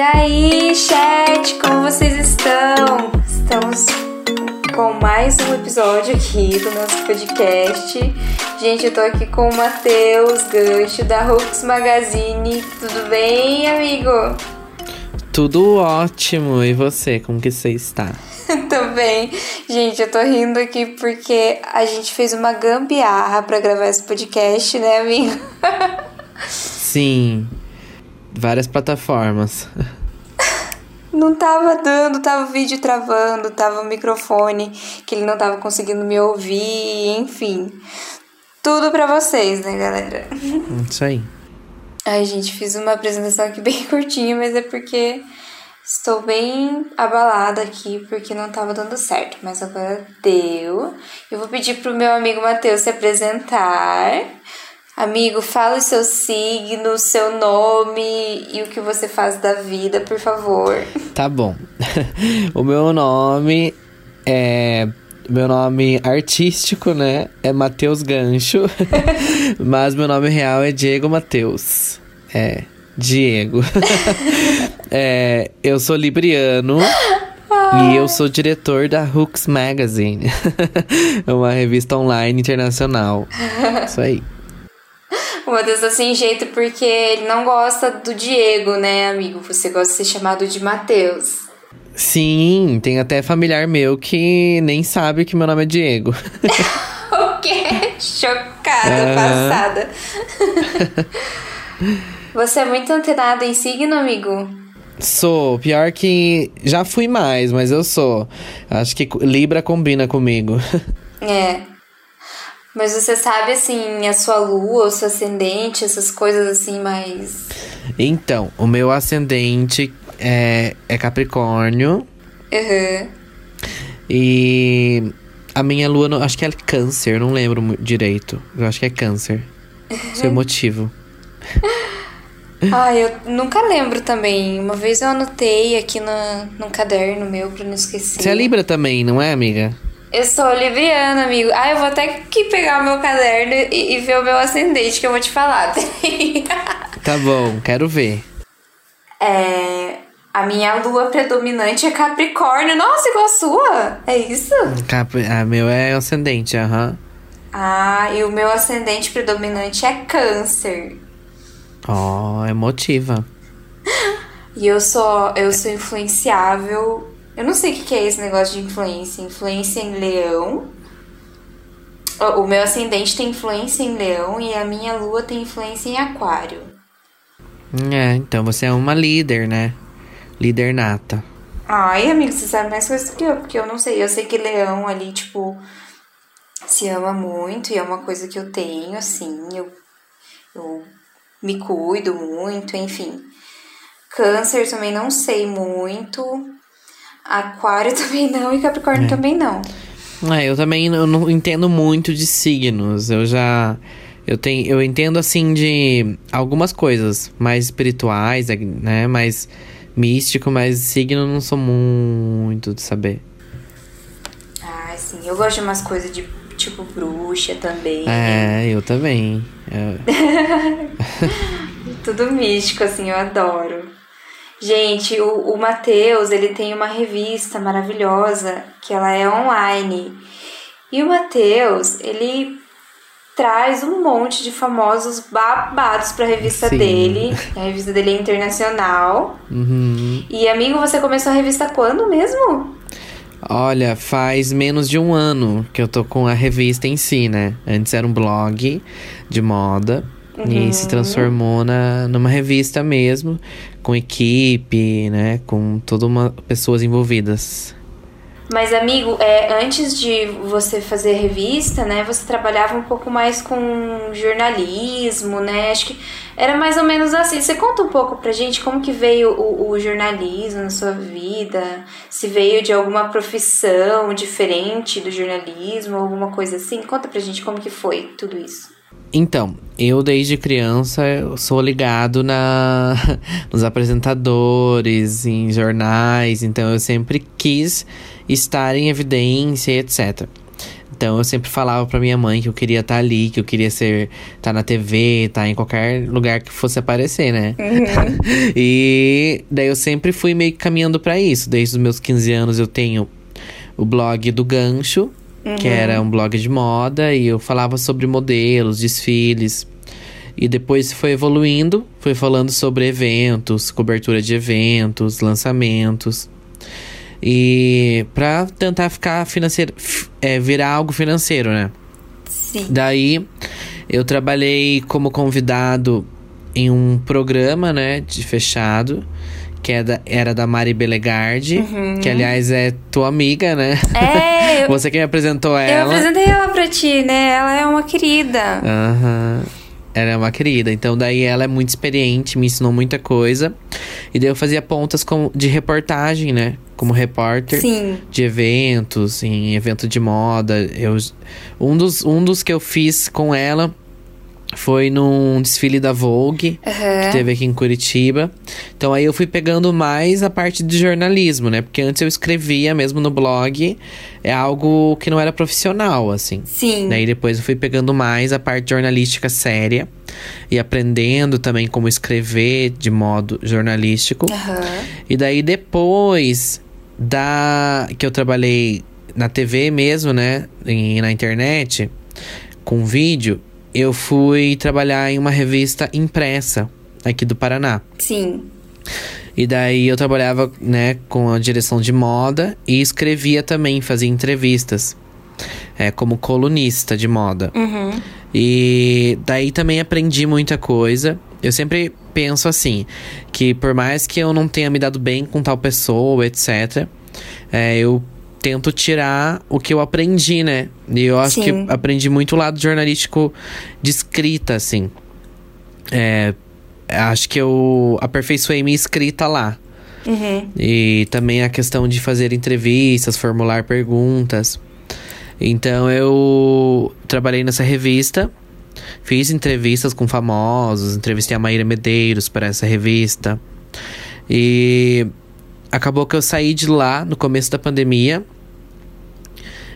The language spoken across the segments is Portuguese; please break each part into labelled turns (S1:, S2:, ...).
S1: aí, chat, como vocês estão? Estamos com mais um episódio aqui do nosso podcast. Gente, eu tô aqui com o Matheus Gancho da Hooks Magazine. Tudo bem, amigo?
S2: Tudo ótimo. E você, como que você está?
S1: Tô bem. Gente, eu tô rindo aqui porque a gente fez uma gambiarra para gravar esse podcast, né, amigo?
S2: Sim. Várias plataformas.
S1: Não tava dando, tava o vídeo travando, tava o microfone que ele não tava conseguindo me ouvir, enfim. Tudo pra vocês, né, galera?
S2: Isso aí.
S1: Ai, gente, fiz uma apresentação aqui bem curtinha, mas é porque estou bem abalada aqui porque não tava dando certo. Mas agora deu. Eu vou pedir pro meu amigo Matheus se apresentar. Amigo, fala o seu signo, seu nome e o que você faz da vida, por favor.
S2: Tá bom. o meu nome é. Meu nome artístico, né? É Matheus Gancho. Mas meu nome real é Diego Matheus. É. Diego. é, eu sou libriano. E eu sou diretor da Hooks Magazine. uma revista online internacional. Isso aí.
S1: O Matheus tá sem jeito porque ele não gosta do Diego, né, amigo? Você gosta de ser chamado de Matheus.
S2: Sim, tem até familiar meu que nem sabe que meu nome é Diego.
S1: o quê? Chocada, passada. Você é muito antenado em signo, amigo?
S2: Sou. Pior que já fui mais, mas eu sou. Acho que Libra combina comigo.
S1: É. Mas você sabe, assim, a sua lua, o seu ascendente, essas coisas assim mais.
S2: Então, o meu ascendente é, é Capricórnio.
S1: Uhum.
S2: E a minha lua, acho que é Câncer, não lembro direito. Eu acho que é Câncer. Seu motivo.
S1: Ah, eu nunca lembro também. Uma vez eu anotei aqui no, no caderno meu pra não esquecer.
S2: Você é Libra também, não é, amiga?
S1: Eu sou libriana, amigo. Ah, eu vou até que pegar o meu caderno e, e ver o meu ascendente que eu vou te falar.
S2: tá bom, quero ver.
S1: É. A minha lua predominante é Capricórnio. Nossa, igual a sua? É isso?
S2: Cap... A meu é ascendente, aham. Uhum.
S1: Ah, e o meu ascendente predominante é Câncer.
S2: Oh, emotiva.
S1: E eu sou, eu sou influenciável eu não sei o que é esse negócio de influência. Influência em leão. O meu ascendente tem influência em leão e a minha lua tem influência em aquário.
S2: É, então você é uma líder, né? Líder nata.
S1: Ai, amigo, você sabe mais coisas que eu, porque eu não sei. Eu sei que leão ali, tipo, se ama muito e é uma coisa que eu tenho, assim. Eu, eu me cuido muito, enfim. Câncer também não sei muito. Aquário também não e Capricórnio é. também não.
S2: É, eu também eu não entendo muito de signos. Eu já. Eu, tenho, eu entendo assim de algumas coisas mais espirituais, né? Mais místico, mas signo eu não sou muito de saber.
S1: Ah, sim. Eu gosto de umas coisas de tipo bruxa também.
S2: É, eu também. É.
S1: Tudo místico, assim, eu adoro. Gente, o, o Matheus, ele tem uma revista maravilhosa, que ela é online. E o Matheus, ele traz um monte de famosos babados pra revista Sim. dele. A revista dele é internacional.
S2: Uhum.
S1: E, amigo, você começou a revista quando mesmo?
S2: Olha, faz menos de um ano que eu tô com a revista em si, né? Antes era um blog de moda. Uhum. E se transformou na, numa revista mesmo, com equipe, né? Com todas uma pessoas envolvidas.
S1: Mas, amigo, é, antes de você fazer revista, né, você trabalhava um pouco mais com jornalismo, né? Acho que era mais ou menos assim. Você conta um pouco pra gente como que veio o, o jornalismo na sua vida? Se veio de alguma profissão diferente do jornalismo, alguma coisa assim? Conta pra gente como que foi tudo isso.
S2: Então, eu desde criança eu sou ligado na nos apresentadores, em jornais, então eu sempre quis estar em evidência, etc. Então eu sempre falava pra minha mãe que eu queria estar tá ali, que eu queria ser estar tá na TV, estar tá em qualquer lugar que fosse aparecer, né? Uhum. e daí eu sempre fui meio que caminhando para isso. Desde os meus 15 anos eu tenho o blog do Gancho, uhum. que era um blog de moda, e eu falava sobre modelos, desfiles. E depois foi evoluindo, foi falando sobre eventos, cobertura de eventos, lançamentos. E para tentar ficar financeiro, é, virar algo financeiro, né?
S1: Sim.
S2: Daí eu trabalhei como convidado em um programa, né, de fechado, que é da, era da Mari Belegardi, uhum. que aliás é tua amiga, né?
S1: É.
S2: Você que me apresentou ela.
S1: Eu apresentei ela pra ti, né? Ela é uma querida.
S2: Aham. Uhum. Ela é uma querida. Então, daí ela é muito experiente, me ensinou muita coisa. E daí eu fazia pontas com, de reportagem, né? Como repórter
S1: Sim.
S2: de eventos, em evento de moda. Eu, um, dos, um dos que eu fiz com ela foi num desfile da Vogue, uhum. que teve aqui em Curitiba. Então aí eu fui pegando mais a parte de jornalismo, né? Porque antes eu escrevia mesmo no blog, é algo que não era profissional, assim.
S1: Sim.
S2: Daí depois eu fui pegando mais a parte jornalística séria e aprendendo também como escrever de modo jornalístico.
S1: Uhum.
S2: E daí depois da que eu trabalhei na TV mesmo, né? E na internet, com vídeo eu fui trabalhar em uma revista impressa aqui do Paraná.
S1: Sim.
S2: E daí eu trabalhava, né, com a direção de moda e escrevia também, fazia entrevistas. É, como colunista de moda.
S1: Uhum.
S2: E daí também aprendi muita coisa. Eu sempre penso assim, que por mais que eu não tenha me dado bem com tal pessoa, etc., é, eu tento tirar o que eu aprendi, né? E eu acho Sim. que aprendi muito o lado jornalístico de escrita, assim. É, acho que eu aperfeiçoei minha escrita lá.
S1: Uhum.
S2: E também a questão de fazer entrevistas, formular perguntas. Então eu trabalhei nessa revista, fiz entrevistas com famosos, entrevistei a Maíra Medeiros para essa revista. E acabou que eu saí de lá no começo da pandemia.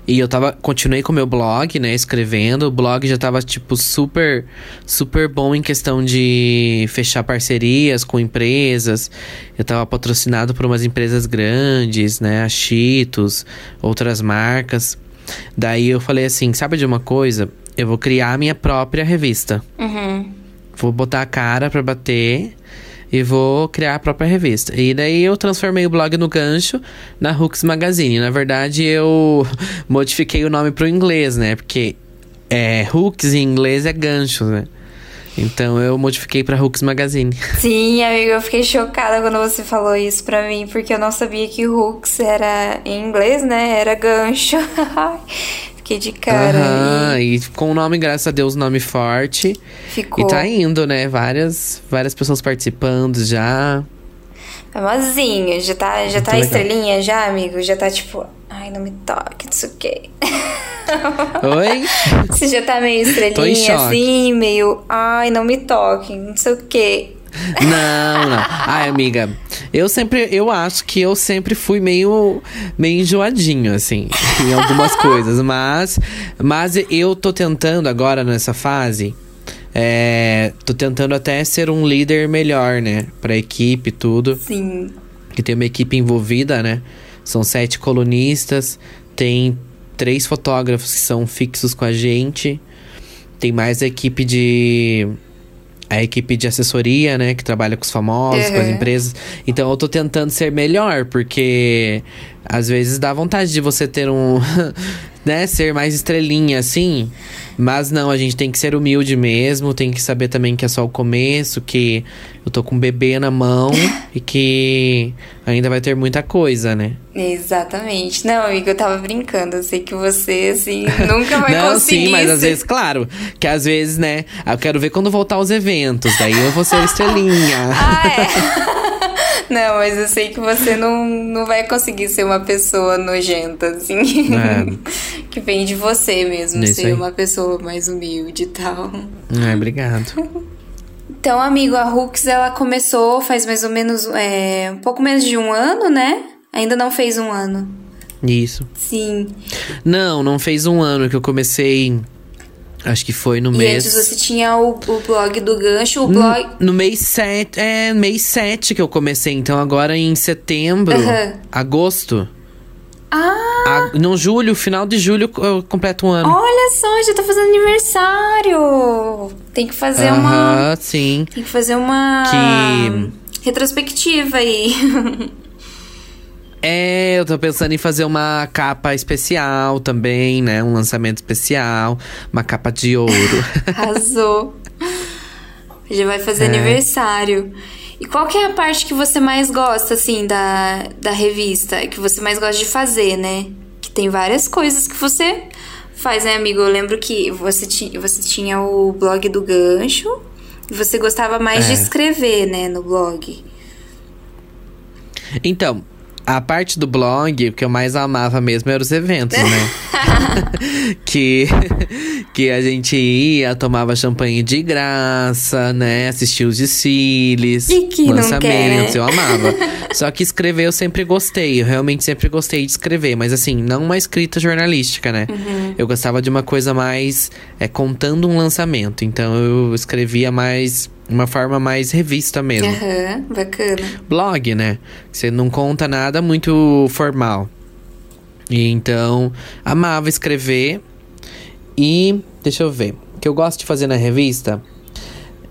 S2: E eu tava, continuei com o meu blog, né, escrevendo. O blog já tava, tipo, super, super bom em questão de fechar parcerias com empresas. Eu tava patrocinado por umas empresas grandes, né, a Cheetos, outras marcas. Daí eu falei assim, sabe de uma coisa? Eu vou criar a minha própria revista.
S1: Uhum.
S2: Vou botar a cara pra bater e vou criar a própria revista. E daí eu transformei o blog no gancho na Hooks Magazine. Na verdade, eu modifiquei o nome pro inglês, né? Porque é, Hooks em inglês é gancho, né? Então eu modifiquei para Hooks Magazine.
S1: Sim, amigo, eu fiquei chocada quando você falou isso pra mim, porque eu não sabia que Hooks era em inglês, né? Era gancho. Fiquei de cara.
S2: Aham, e... e com o nome, graças a Deus, nome forte.
S1: Ficou.
S2: E tá indo, né? Várias, várias pessoas participando já.
S1: Famosinho, já tá, já tá estrelinha já, amigo? Já tá tipo, ai, não me toque, não sei o quê.
S2: Oi?
S1: Você já tá meio estrelinha assim, meio, ai, não me toque, não sei o quê.
S2: Não, não. Ai, amiga, eu sempre, eu acho que eu sempre fui meio, meio enjoadinho, assim, em algumas coisas. Mas, mas eu tô tentando agora nessa fase. É, tô tentando até ser um líder melhor, né? Pra equipe tudo.
S1: Sim.
S2: Que tem uma equipe envolvida, né? São sete colunistas, tem três fotógrafos que são fixos com a gente. Tem mais a equipe de a equipe de assessoria, né, que trabalha com os famosos, uhum. com as empresas. Então eu tô tentando ser melhor, porque às vezes dá vontade de você ter um, né, ser mais estrelinha assim. Mas não, a gente tem que ser humilde mesmo, tem que saber também que é só o começo, que eu tô com um bebê na mão e que ainda vai ter muita coisa, né?
S1: Exatamente. Não, amigo, eu tava brincando. Eu sei que você, assim, nunca vai
S2: não,
S1: conseguir.
S2: Sim, mas às vezes, claro, que às vezes, né, eu quero ver quando voltar os eventos, daí eu vou ser estrelinha.
S1: ah, é. Não, mas eu sei que você não, não vai conseguir ser uma pessoa nojenta, assim. É. que vem de você mesmo, Isso ser aí. uma pessoa mais humilde e tal.
S2: É, obrigado.
S1: Então, amigo, a Hooks, ela começou faz mais ou menos, é, um pouco menos de um ano, né? Ainda não fez um ano.
S2: Isso.
S1: Sim.
S2: Não, não fez um ano que eu comecei. Acho que foi no
S1: E
S2: mês.
S1: antes você tinha o, o blog do gancho, o blog.
S2: No mês 7. É, mês 7 que eu comecei. Então agora em setembro. Agosto.
S1: Ah!
S2: A, no julho, final de julho, eu completo um ano.
S1: Olha só, já tá fazendo aniversário! Tem que fazer uma.
S2: Aham, sim.
S1: Tem que fazer uma.
S2: Que-
S1: Retrospectiva aí.
S2: É, eu tô pensando em fazer uma capa especial também, né? Um lançamento especial. Uma capa de ouro.
S1: Arrasou. Já vai fazer
S2: É.
S1: aniversário. E qual que é a parte que você mais gosta, assim, da, da revista? Que você mais gosta de fazer, né? Que tem várias coisas que você faz, né, amigo? Eu lembro que você, ti, você tinha o blog do gancho. E você gostava mais de
S2: É.
S1: escrever, né, no blog.
S2: Então, a parte do blog, o que eu mais amava mesmo eram os eventos, né? que, que a gente ia, tomava champanhe de graça, né? Assistia os desfiles,
S1: E
S2: lançamentos, eu amava. Só que escrever eu sempre gostei, eu realmente sempre gostei de escrever, mas assim, não uma escrita jornalística, né?
S1: Uhum.
S2: Eu gostava de uma coisa mais é, contando um lançamento, então eu escrevia mais. Uma forma mais revista mesmo
S1: Aham, bacana.
S2: blog, né? Você não conta nada muito formal. E então, amava escrever. E, deixa eu ver. O que eu gosto de fazer na revista.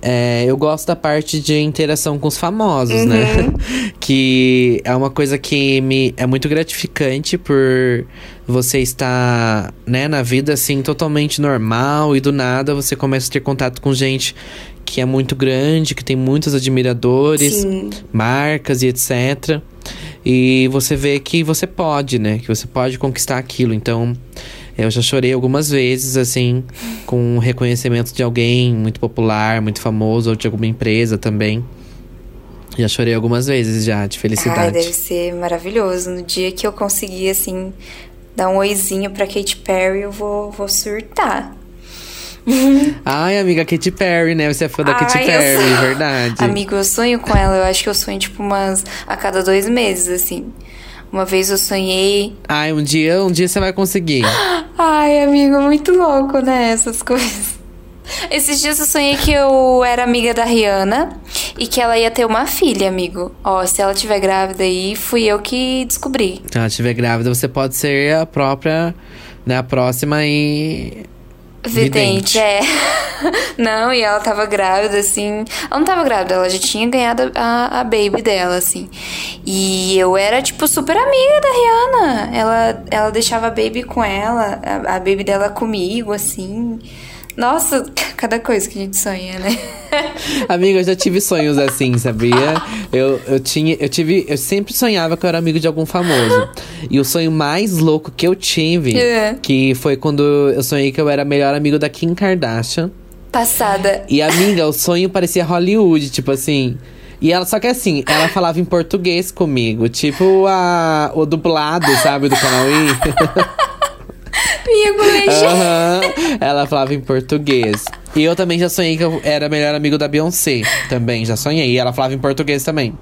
S2: É, eu gosto da parte de interação com os famosos, né? que é uma coisa que me é muito gratificante por você estar, né, na vida assim totalmente normal e do nada você começa a ter contato com gente que é muito grande, que tem muitos admiradores
S1: Sim.
S2: marcas e etc. E você vê que você pode, né? Que você pode conquistar aquilo. Então, eu já chorei algumas vezes, assim, com o reconhecimento de alguém muito popular, muito famoso, ou de alguma empresa também. Já chorei algumas vezes já, de
S1: Ai,
S2: felicidade.
S1: deve ser maravilhoso. No dia que eu conseguir, assim, dar um oizinho pra Katy Perry, eu vou, vou surtar.
S2: Ai, amiga Katy Perry, né? Você é fã da Katy
S1: Ai, eu
S2: Perry,
S1: sou-
S2: verdade.
S1: Amigo, eu sonho com ela. Eu acho que eu sonho, tipo, umas... A cada dois meses, assim. Uma vez eu sonhei...
S2: Ai, um dia, um dia você vai conseguir.
S1: Ai, amigo, muito louco, né? Essas coisas. Esses dias eu sonhei que eu era amiga da Rihanna e que ela ia ter uma filha, amigo. Ó, se ela tiver grávida aí, fui eu que descobri.
S2: Se ela estiver grávida, você pode ser a própria, né? A próxima e.
S1: Vidente,
S2: Vidente.
S1: é. Não, e ela tava grávida, assim. Ela não tava grávida, ela já tinha ganhado a, a baby dela, assim. E eu era, tipo, super amiga da Rihanna. Ela, ela deixava a baby com ela, a, a baby dela comigo, assim. Nossa, cada coisa que a gente sonha, né?
S2: Amiga, eu já tive sonhos assim, sabia? Eu, eu tinha, eu tive, eu sempre sonhava que eu era amigo de algum famoso. E o sonho mais louco que eu tive,
S1: É.
S2: que foi quando eu sonhei que eu era melhor amigo da Kim Kardashian.
S1: Passada.
S2: E amiga, o sonho parecia Hollywood, tipo assim. E ela, só que assim, ela falava em português comigo, tipo a, o dublado, sabe, do canal I. Aham. Ela falava em português. E eu também já sonhei que eu era melhor amigo da Beyoncé. Também, já sonhei. E ela falava em português também.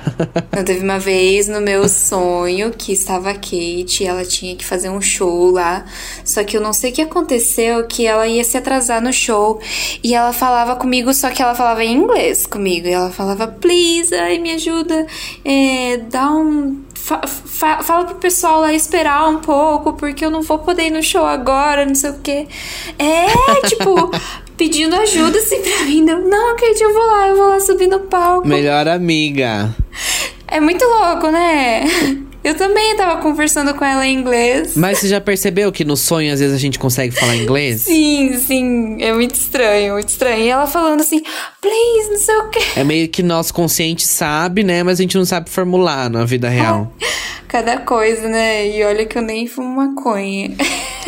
S1: Não, teve uma vez no meu sonho que estava a Kate e ela tinha que fazer um show lá. Só que eu não sei o que aconteceu, que ela ia se atrasar no show. E ela falava comigo, só que ela falava em inglês comigo. E ela falava, please, ai, me ajuda. É, dá um. Fa- fa- fala pro pessoal lá esperar um pouco, porque eu não vou poder ir no show agora, não sei o quê. É, tipo. Pedindo ajuda assim pra mim. Eu, não, Kate, eu vou lá, eu vou lá subir no palco.
S2: Melhor amiga.
S1: É muito louco, né? Eu também tava conversando com ela em inglês.
S2: Mas você já percebeu que no sonho às vezes a gente consegue falar inglês?
S1: Sim, sim, é muito estranho, muito estranho. E ela falando assim, please, não sei o quê.
S2: É meio que nosso consciente sabe, né? Mas a gente não sabe formular na vida real.
S1: Cada coisa, né? E olha que eu nem fumo maconha.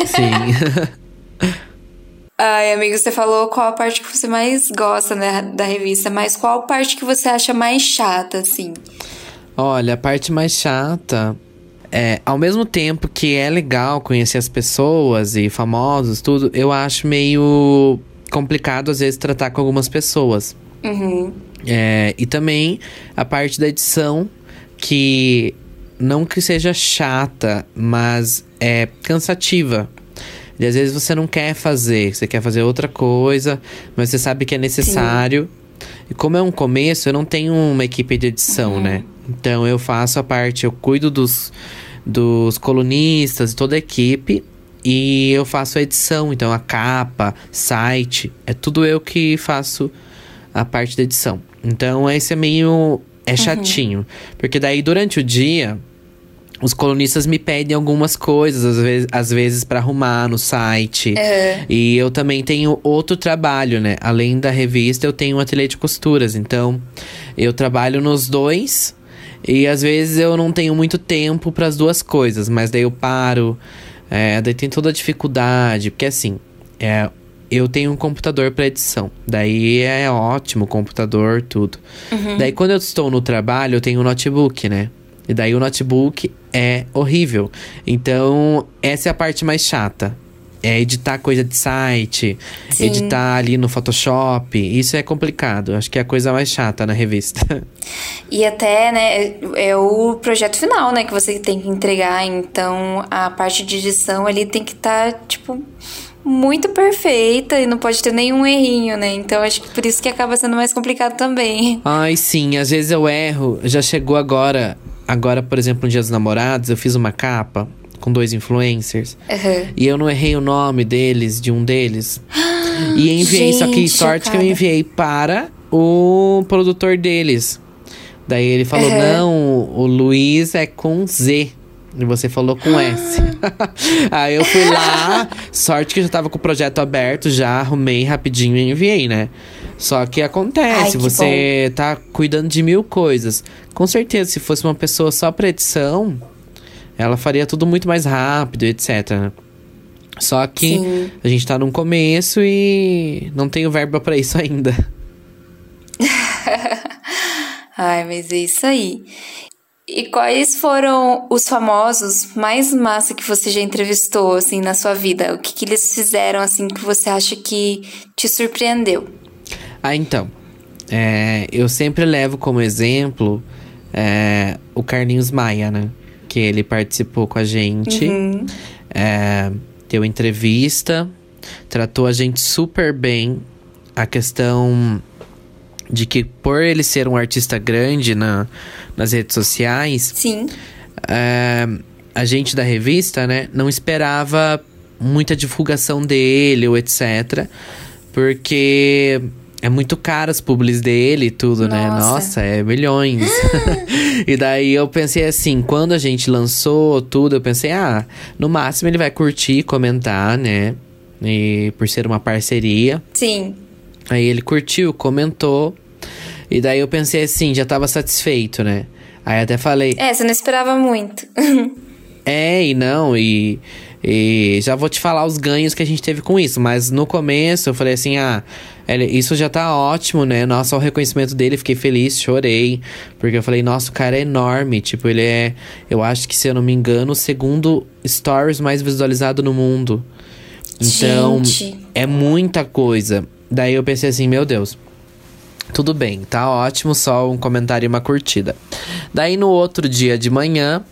S2: Sim.
S1: Ai, amigo, você falou qual a parte que você mais gosta né, da revista, mas qual parte que você acha mais chata, assim?
S2: Olha, a parte mais chata é, ao mesmo tempo que é legal conhecer as pessoas e famosos, tudo, eu acho meio complicado às vezes tratar com algumas pessoas.
S1: Uhum.
S2: É, e também a parte da edição, que não que seja chata, mas é cansativa. E às vezes você não quer fazer, você quer fazer outra coisa, mas você sabe que é necessário. Sim. E como é um começo, eu não tenho uma equipe de edição, uhum. né? Então eu faço a parte, eu cuido dos, dos colunistas, toda a equipe, e eu faço a edição, então a capa, site, é tudo eu que faço a parte da edição. Então esse é meio é uhum. chatinho, uhum. porque daí durante o dia os colunistas me pedem algumas coisas, às vezes, às vezes para arrumar no site. Uhum. E eu também tenho outro trabalho, né? Além da revista, eu tenho um ateliê de costuras. Então, eu trabalho nos dois. E às vezes eu não tenho muito tempo para as duas coisas, mas daí eu paro. É, daí tem toda a dificuldade, porque assim, é, eu tenho um computador para edição. Daí é ótimo, computador, tudo. Uhum. Daí quando eu estou no trabalho, eu tenho um notebook, né? E daí o notebook é horrível. Então, essa é a parte mais chata. É editar coisa de site, Sim. editar ali no Photoshop. Isso é complicado. Acho que é a coisa mais chata na revista.
S1: E até, né, é o projeto final, né, que você tem que entregar. Então, a parte de edição ali tem que estar, tá, tipo, muito perfeita e não pode ter nenhum errinho, né? Então acho que por isso que acaba sendo mais complicado também.
S2: Ai, sim, às vezes eu erro. Já chegou agora, agora, por exemplo, no Dia dos Namorados, eu fiz uma capa com dois influencers. Uhum. E eu não errei o nome deles, de um deles. e enviei, Gente, só que sorte que eu enviei para o produtor deles. Daí ele falou: uhum. não, o Luiz é com Z. E você falou com S. Aí eu fui lá, sorte que eu já tava com o projeto aberto, já arrumei rapidinho e enviei, né? Só que acontece, Ai, que você bom. tá cuidando de mil coisas. Com certeza, se fosse uma pessoa só pra edição, ela faria tudo muito mais rápido, etc. Só que Sim. a gente tá num começo e não tenho verba para isso ainda.
S1: Ai, mas é isso aí. E quais foram os famosos mais massa que você já entrevistou, assim, na sua vida? O que, que eles fizeram, assim, que você acha que te surpreendeu?
S2: Ah, então. É, eu sempre levo como exemplo é, o Carlinhos Maia, né? Que ele participou com a gente, uhum. é, deu entrevista, tratou a gente super bem. A questão de que por ele ser um artista grande na, nas redes sociais,
S1: sim,
S2: é, a gente da revista, né, não esperava muita divulgação dele ou etc, porque é muito caro as publis dele e tudo, né? Nossa. né? Nossa, é milhões. e daí eu pensei assim, quando a gente lançou tudo, eu pensei, ah, no máximo ele vai curtir, comentar, né? E por ser uma parceria.
S1: Sim.
S2: Aí ele curtiu, comentou. E daí eu pensei assim, já tava satisfeito, né? Aí até falei.
S1: É, você não esperava muito.
S2: é, e não, e, e já vou te falar os ganhos que a gente teve com isso. Mas no começo eu falei assim: ah, isso já tá ótimo, né? Nossa, o reconhecimento dele, fiquei feliz, chorei. Porque eu falei, nossa, o cara é enorme. Tipo, ele é, eu acho que se eu não me engano, o segundo Stories mais visualizado no mundo. Então, gente. é muita coisa. Daí eu pensei assim, meu Deus. Tudo bem, tá ótimo, só um comentário e uma curtida. Daí no outro dia de manhã,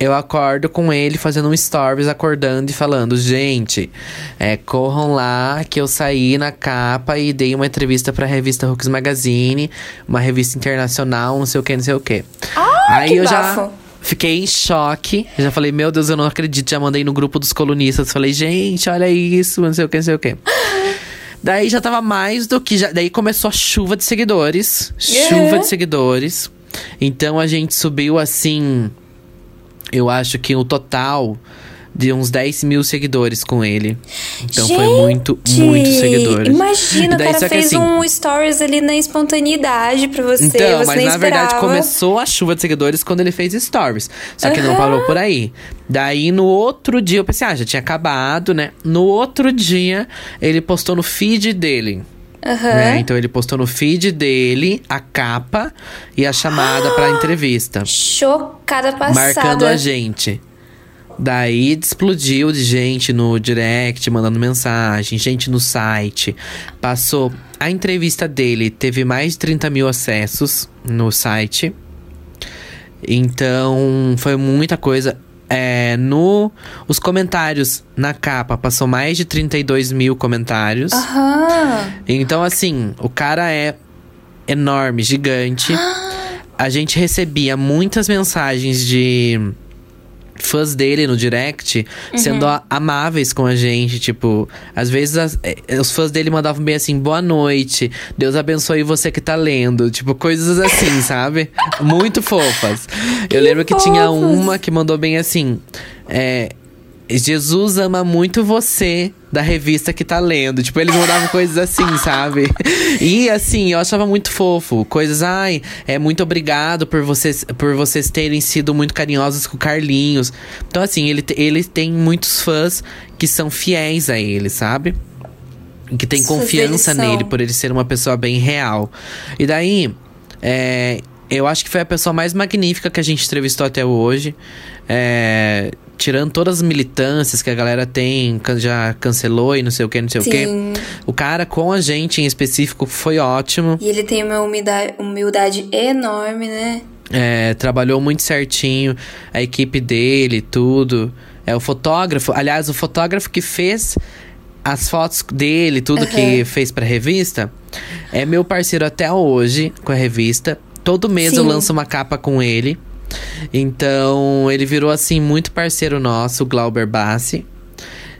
S2: eu acordo com ele fazendo um stories, acordando e falando: Gente, é, corram lá que eu saí na capa e dei uma entrevista pra revista Hooks Magazine, uma revista internacional, não sei o que, não sei o que.
S1: Ah, Aí que eu bafo. já
S2: fiquei em choque. Já falei: Meu Deus, eu não acredito. Já mandei no grupo dos colunistas. Falei: Gente, olha isso, não sei o que, não sei o que. Daí já tava mais do que. Já, daí começou a chuva de seguidores. Chuva de seguidores. Então a gente subiu assim. Eu acho que o total de uns 10 mil seguidores com ele. Então Gente, foi muito, muito seguidores.
S1: Imagina, o cara fez assim, um stories ali na espontaneidade pra você. Então, você mas na esperava. verdade
S2: começou a chuva de seguidores quando ele fez stories. Só que uhum. não parou por aí. Daí no outro dia eu pensei, ah, já tinha acabado, né? No outro dia ele postou no feed dele.
S1: Uhum. Né?
S2: Então ele postou no feed dele a capa e a chamada pra entrevista.
S1: Chocada passada.
S2: Marcando a gente. Daí explodiu de gente no direct, mandando mensagem, gente no site. Passou. A entrevista dele teve mais de 30 mil acessos no site. Então, foi muita coisa. É, no os comentários na capa passou mais de 32 mil comentários.
S1: Aham.
S2: Então, assim, o cara é enorme, gigante. A gente recebia muitas mensagens de fãs dele no direct sendo a- amáveis com a gente. Tipo, às vezes as- eh, os fãs dele mandavam bem assim: boa noite, Deus abençoe você que tá lendo. Tipo, coisas assim, sabe? Muito fofas. Eu lembro que tinha uma que mandou bem assim: é, Jesus ama muito você da revista que tá lendo. Tipo, eles mandavam coisas assim, sabe? E assim, eu achava muito fofo. Coisas, ai, é muito obrigado por vocês, por vocês terem sido muito carinhosos com o Carlinhos. Então, assim, ele, ele tem muitos fãs que são fiéis a ele, sabe? Que tem confiança nele por ele ser uma pessoa bem real. E daí, é, eu acho que foi a pessoa mais magnífica que a gente entrevistou até hoje. É, tirando todas as militâncias que a galera tem, já cancelou e não sei o que, não sei o que.
S1: Sim.
S2: O cara com a gente em específico foi ótimo.
S1: E ele tem uma humildade, humildade enorme, né?
S2: É, trabalhou muito certinho, a equipe dele, tudo. É o fotógrafo, aliás, o fotógrafo que fez as fotos dele, tudo que fez pra revista, é meu parceiro até hoje com a revista. Todo mês eu
S1: Sim.
S2: lanço uma capa com ele. Então, ele virou assim muito parceiro nosso, o Glauber Bassi.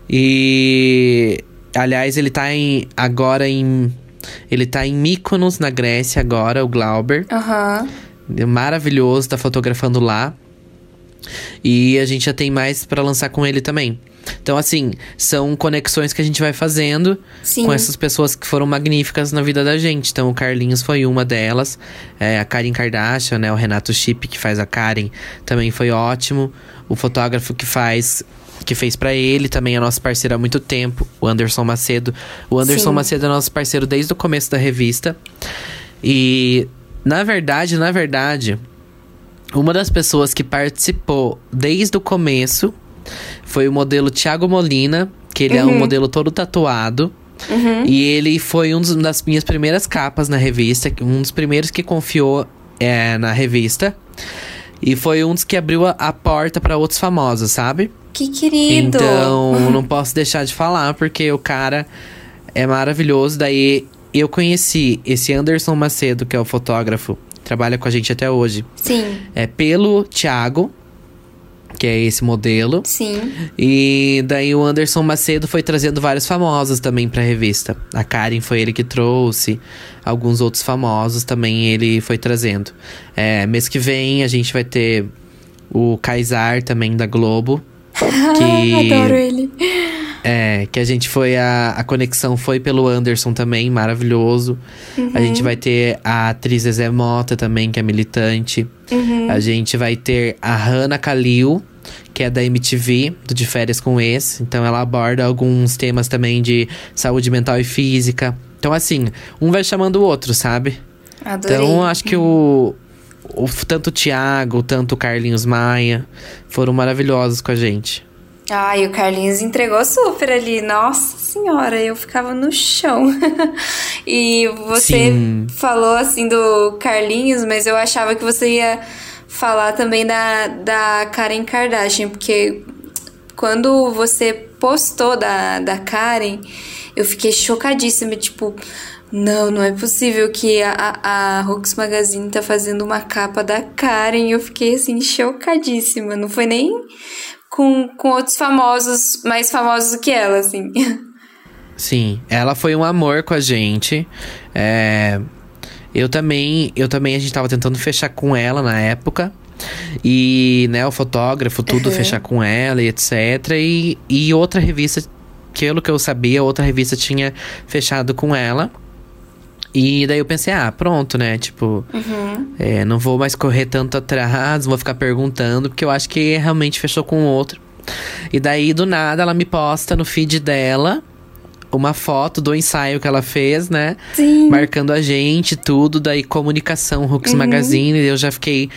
S2: E aliás, ele tá em agora em ele tá em Mykonos, na Grécia agora, o Glauber.
S1: Aham.
S2: Maravilhoso, tá fotografando lá. E a gente já tem mais pra lançar com ele também. Então, assim, são conexões que a gente vai fazendo
S1: Sim.
S2: com essas pessoas que foram magníficas na vida da gente. Então, o Carlinhos foi uma delas. É, a Karen Kardashian, né? O Renato Chip, que faz a Karen, também foi ótimo. O fotógrafo que faz. Que fez pra ele, também é nosso parceiro há muito tempo, o Anderson Macedo. O Anderson
S1: Sim.
S2: Macedo é nosso parceiro desde o começo da revista. E, na verdade, na verdade, uma das pessoas que participou desde o começo foi o modelo Thiago Molina, que ele é um modelo todo tatuado. E ele foi um dos- uma das minhas primeiras capas na revista, um dos primeiros que confiou é, na revista. E foi um dos que abriu a, a porta para outros famosos, sabe?
S1: Que querido.
S2: Então, não posso deixar de falar, porque o cara é maravilhoso. Daí, eu conheci esse Anderson Macedo, que é o fotógrafo, trabalha com a gente até hoje.
S1: Sim,
S2: É pelo Thiago, que é esse modelo.
S1: sim.
S2: E daí o Anderson Macedo foi trazendo vários famosos também pra revista. A Karen foi ele que trouxe. Alguns outros famosos também ele foi trazendo. É, mês que vem a gente vai ter o Kaysar também da Globo. Que,
S1: Adoro ele.
S2: É, que a gente foi. A, a conexão foi pelo Anderson também, maravilhoso. A gente vai ter a atriz Zezé Mota também, que é militante. A gente vai ter a Hannah Kalil, que é da MTV, do De Férias com Ex. Então ela aborda alguns temas também de saúde mental e física. Então, assim, um vai chamando o outro, sabe?
S1: Adorei.
S2: Então, acho que o, o tanto o Thiago, tanto o Carlinhos Maia foram maravilhosos com a gente.
S1: Ai, o Carlinhos entregou super ali. Nossa senhora, eu ficava no chão. e você
S2: Sim.
S1: falou assim do Carlinhos, mas eu achava que você ia falar também da, da Karen Kardashian, porque quando você postou da, da Karen, eu fiquei chocadíssima, tipo. Não, não é possível que a, a, Hooks Magazine tá fazendo uma capa da Karen. Eu fiquei assim, chocadíssima. Não foi nem com, com outros famosos, mais famosos do que ela, assim.
S2: Sim, ela foi um amor com a gente. É, eu também, eu também a gente tava tentando fechar com ela na época. E, né, o fotógrafo, tudo
S1: Uhum.
S2: fechar com ela e etc. E, e outra revista, pelo que eu sabia, outra revista tinha fechado com ela. E daí eu pensei, ah, pronto, né? Tipo, é, não vou mais correr tanto atrás, vou ficar perguntando, porque eu acho que realmente fechou com outro. E daí, do nada, ela me posta no feed dela uma foto do ensaio que ela fez, né?
S1: Sim.
S2: Marcando a gente, tudo, daí comunicação, Hooks Magazine, e eu já fiquei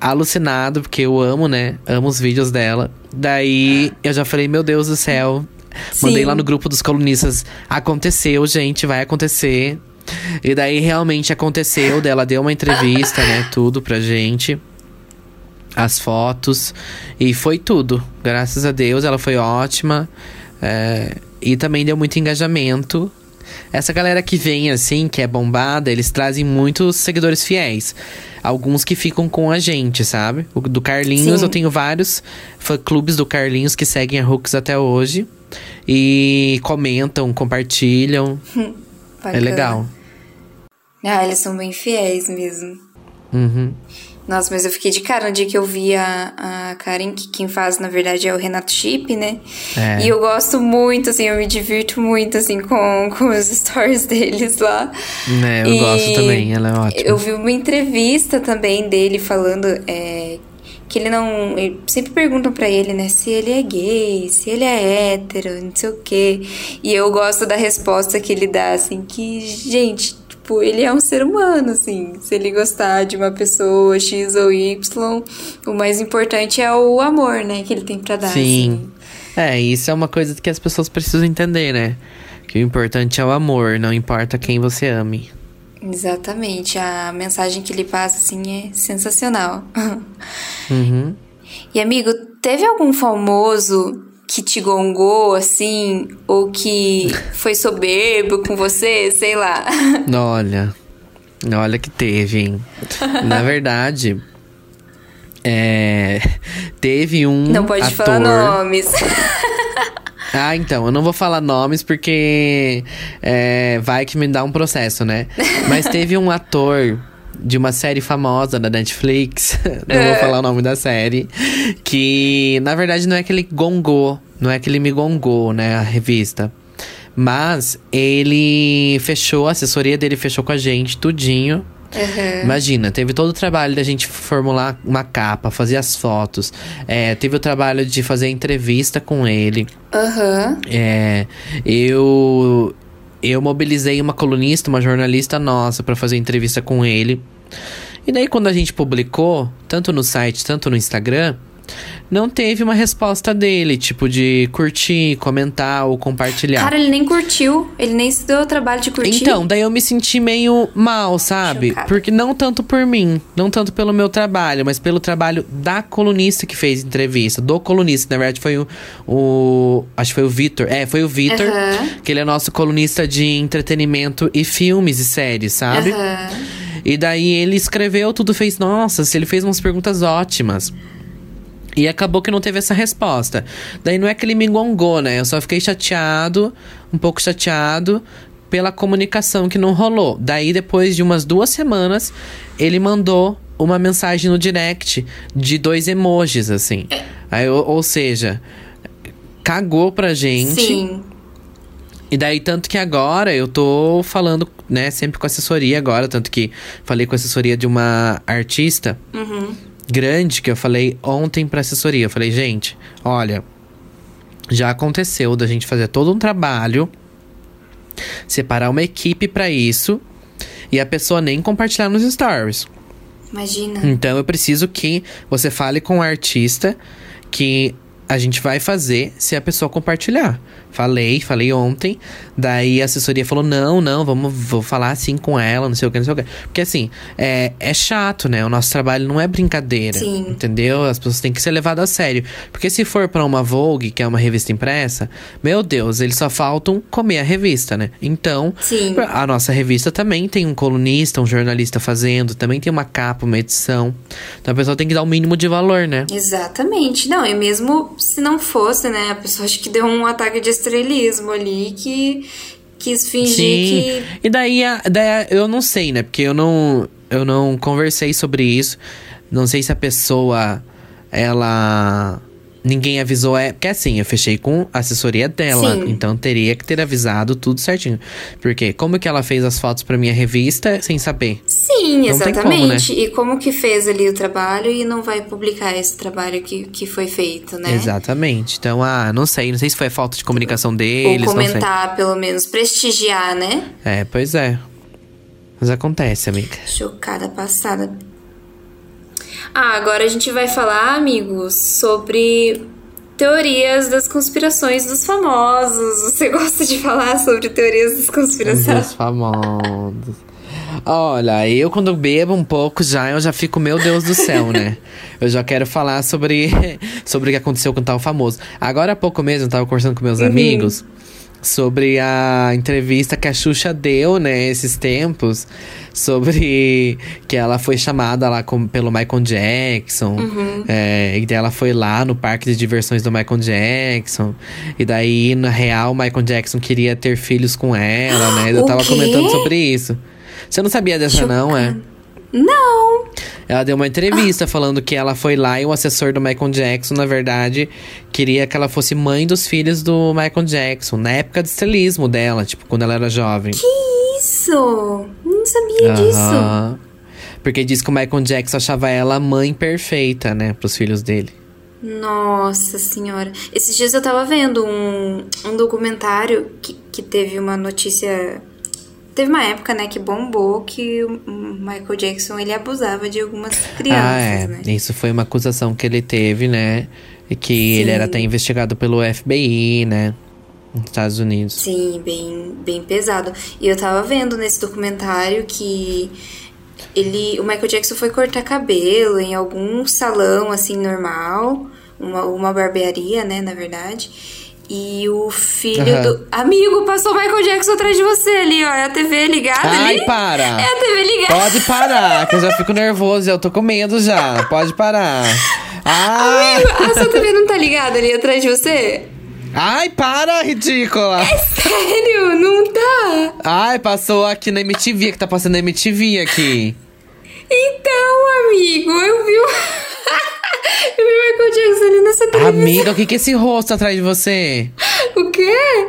S2: alucinado, porque eu amo, né? Amo os vídeos dela. Daí eu já falei, meu Deus do céu. Mandei
S1: Sim.
S2: lá no grupo dos colunistas. Aconteceu, gente, vai acontecer. E daí realmente aconteceu, dela deu uma entrevista, né? Tudo pra gente. as fotos. E foi tudo. Graças a Deus, ela foi ótima. É, e também deu muito engajamento. Essa galera que vem assim, que é bombada, eles trazem muitos seguidores fiéis. Alguns que ficam com a gente, sabe? O do Carlinhos,
S1: Sim.
S2: eu tenho vários fã-clubes do Carlinhos que seguem a Hooks até hoje. E comentam, compartilham. É legal.
S1: Ah, eles são bem fiéis mesmo.
S2: Uhum.
S1: Nossa, mas eu fiquei de cara no dia que eu vi a, a Karen, que quem faz, na verdade, é o Renato Chip, né?
S2: É.
S1: E eu gosto muito, assim, eu me divirto muito, assim, com, com os stories deles lá.
S2: Né, eu
S1: E
S2: gosto também, ela é ótima.
S1: Eu vi uma entrevista também dele falando é, que ele não. ele- sempre perguntam pra ele, né, se ele é gay, se ele é hétero, não sei o quê. E eu gosto da resposta que ele dá, assim, que, gente, tipo, ele é um ser humano, assim. Se ele gostar de uma pessoa X ou Y, o mais importante é o amor, né, que ele tem pra dar.
S2: Sim. É, isso é uma coisa que as pessoas precisam entender, né? Que o importante é o amor, não importa quem você ame.
S1: assim. Exatamente. A mensagem que ele passa, assim, é sensacional.
S2: Uhum.
S1: E amigo, teve algum famoso que te gongou assim, ou que foi soberbo com você, sei lá?
S2: Olha, olha que teve, hein? Na verdade, é, teve um
S1: Não pode
S2: ator...
S1: falar nomes.
S2: Ah, então, eu não vou falar nomes porque é, vai que me dá um processo, né? Mas teve um ator de uma série famosa da Netflix, não
S1: É.
S2: vou falar o nome da série, que na verdade não é que ele gongou, não é que ele me gongou, né, a revista. Mas ele fechou, a assessoria dele fechou com a gente, tudinho.
S1: Uhum.
S2: Imagina, teve todo o trabalho da gente formular uma capa, fazer as fotos. É, teve o trabalho de fazer entrevista com ele.
S1: Aham.
S2: É, eu eu mobilizei uma colunista, uma jornalista nossa pra fazer entrevista com ele. E daí quando a gente publicou, tanto no site, tanto no Instagram, não teve uma resposta dele, tipo de curtir, comentar ou compartilhar.
S1: Cara, ele nem curtiu. Ele nem se deu o trabalho de curtir.
S2: Então, daí eu me senti meio mal, sabe?
S1: Chocada.
S2: Porque não tanto por mim, não tanto pelo meu trabalho, mas pelo trabalho da colunista que fez entrevista, do colunista. Na verdade, foi o. o acho que foi o Vitor. É, foi o Vitor,
S1: Aham.
S2: que ele é nosso colunista de entretenimento e filmes e séries, sabe?
S1: Aham.
S2: E daí ele escreveu tudo, fez. Nossa, ele fez umas perguntas ótimas. E acabou que não teve essa resposta. Daí não é que ele me gongou, né? Eu só fiquei chateado, um pouco chateado pela comunicação que não rolou. Daí, depois de umas duas semanas, ele mandou uma mensagem no direct de dois emojis, assim. Aí, ou, ou seja, cagou pra gente.
S1: Sim.
S2: E daí, tanto que agora eu tô falando, né, sempre com assessoria agora, tanto que falei com assessoria de uma artista
S1: Uhum.
S2: Grande que eu falei ontem pra assessoria. Eu falei, gente, olha, já aconteceu da gente fazer todo um trabalho, separar uma equipe pra isso e a pessoa nem compartilhar nos stories.
S1: Imagina.
S2: Então eu preciso que você fale com o artista que a gente vai fazer se a pessoa compartilhar. Falei, falei ontem. Daí a assessoria falou: não, não, vamos vou falar assim com ela, não sei o que, não sei o que. Porque assim, é, é chato, né? O nosso trabalho não é brincadeira.
S1: Sim.
S2: Entendeu? As pessoas têm que ser levadas a sério. Porque se for pra uma Vogue, que é uma revista impressa, meu Deus, eles só faltam comer a revista, né? Então,
S1: Sim.
S2: a nossa revista também tem um colunista, um jornalista fazendo, também tem uma capa, uma edição. Então a pessoa tem que dar o mínimo de valor, né?
S1: Exatamente. Não, e mesmo se não fosse, né? A pessoa acho que deu um ataque de estrelismo ali que quis fingir
S2: Sim. E daí, daí eu não sei, né? Porque eu não, eu não conversei sobre isso. Não sei se a pessoa, ela. Ninguém avisou. É, porque assim, eu fechei com a assessoria dela.
S1: Sim.
S2: Então teria que ter avisado tudo certinho. Porque como que ela fez as fotos pra minha revista sem saber?
S1: Sim,
S2: Não
S1: exatamente.
S2: como, né?
S1: E como que fez ali o trabalho e não vai publicar esse trabalho que, que foi feito, né?
S2: Exatamente. Então, ah, não sei. Não sei se foi falta de comunicação
S1: Ou
S2: deles. sei.
S1: comentar, pelo menos, prestigiar, né?
S2: É, pois é. Mas acontece, amiga.
S1: Chocada passada. Ah, agora a gente vai falar, amigos, sobre teorias das conspirações dos famosos. Você gosta de falar sobre teorias das conspirações?
S2: Os famosos. Olha, eu quando bebo um pouco já, eu já fico, meu Deus do céu, né? Eu já quero falar sobre, sobre o que aconteceu com o tal famoso. Agora há pouco mesmo, eu tava conversando com meus uhum. amigos sobre a entrevista que a Xuxa deu, né, esses tempos, sobre que ela foi chamada lá com, pelo Michael Jackson, uhum. é, e daí ela foi lá no parque de diversões do Michael Jackson, e daí, na real, o Michael Jackson queria ter filhos com ela, né, eu tava comentando sobre isso. Você não sabia dessa, não, é?
S1: Não!
S2: Ela deu uma entrevista falando que ela foi lá e o assessor do Michael Jackson, na verdade, queria que ela fosse mãe dos filhos do Michael Jackson, na época do estelismo dela, tipo, quando ela era jovem.
S1: Que isso? Não sabia disso.
S2: Porque diz que o Michael Jackson achava ela a mãe perfeita, né, pros filhos dele.
S1: Nossa senhora. Esses dias eu tava vendo um, um documentário que, que teve uma notícia Teve uma época, né, que bombou que o Michael Jackson ele abusava de algumas crianças, ah, é. né?
S2: Isso foi uma acusação que ele teve, né? E que Sim. ele era até investigado pelo FBI, né? Nos Estados Unidos.
S1: Sim, bem, bem pesado. E eu tava vendo nesse documentário que ele, o Michael Jackson foi cortar cabelo em algum salão assim normal, uma, uma barbearia, né, na verdade. E o filho uhum. do. Amigo, passou o Michael Jackson atrás de você ali, ó. É a TV ligada
S2: Ai,
S1: ali?
S2: para!
S1: É a TV ligada.
S2: Pode parar, que eu já fico nervoso, eu tô com medo já. Pode parar.
S1: Ah. Amigo, a sua TV não tá ligada ali atrás de você?
S2: Ai, para, ridícula!
S1: É sério, não tá?
S2: Ai, passou aqui na MTV, que tá passando na MTV aqui.
S1: Então, amigo, eu vi o. Eu vi o Michael Jackson ali nessa televisão.
S2: Amiga, o que, que é esse rosto atrás de você?
S1: O quê?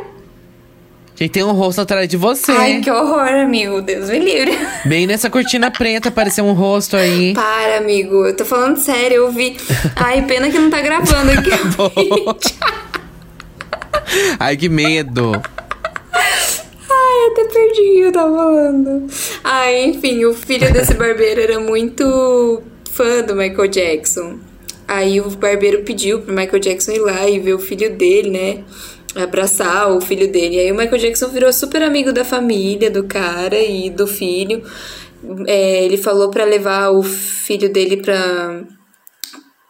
S2: Que tem um rosto atrás de você.
S1: Ai, que horror, amigo. Deus me livre.
S2: Bem nessa cortina preta apareceu um rosto aí.
S1: Para, amigo. Eu tô falando sério, eu vi. Ai, pena que não tá gravando aqui.
S2: Ai, que medo.
S1: Até perdi o que eu tava falando. Ai, enfim, o filho desse barbeiro era muito fã do Michael Jackson. Aí o barbeiro pediu pro Michael Jackson ir lá e ver o filho dele, né? Abraçar o filho dele. Aí o Michael Jackson virou super amigo da família, do cara e do filho. É, ele falou para levar o filho dele pra,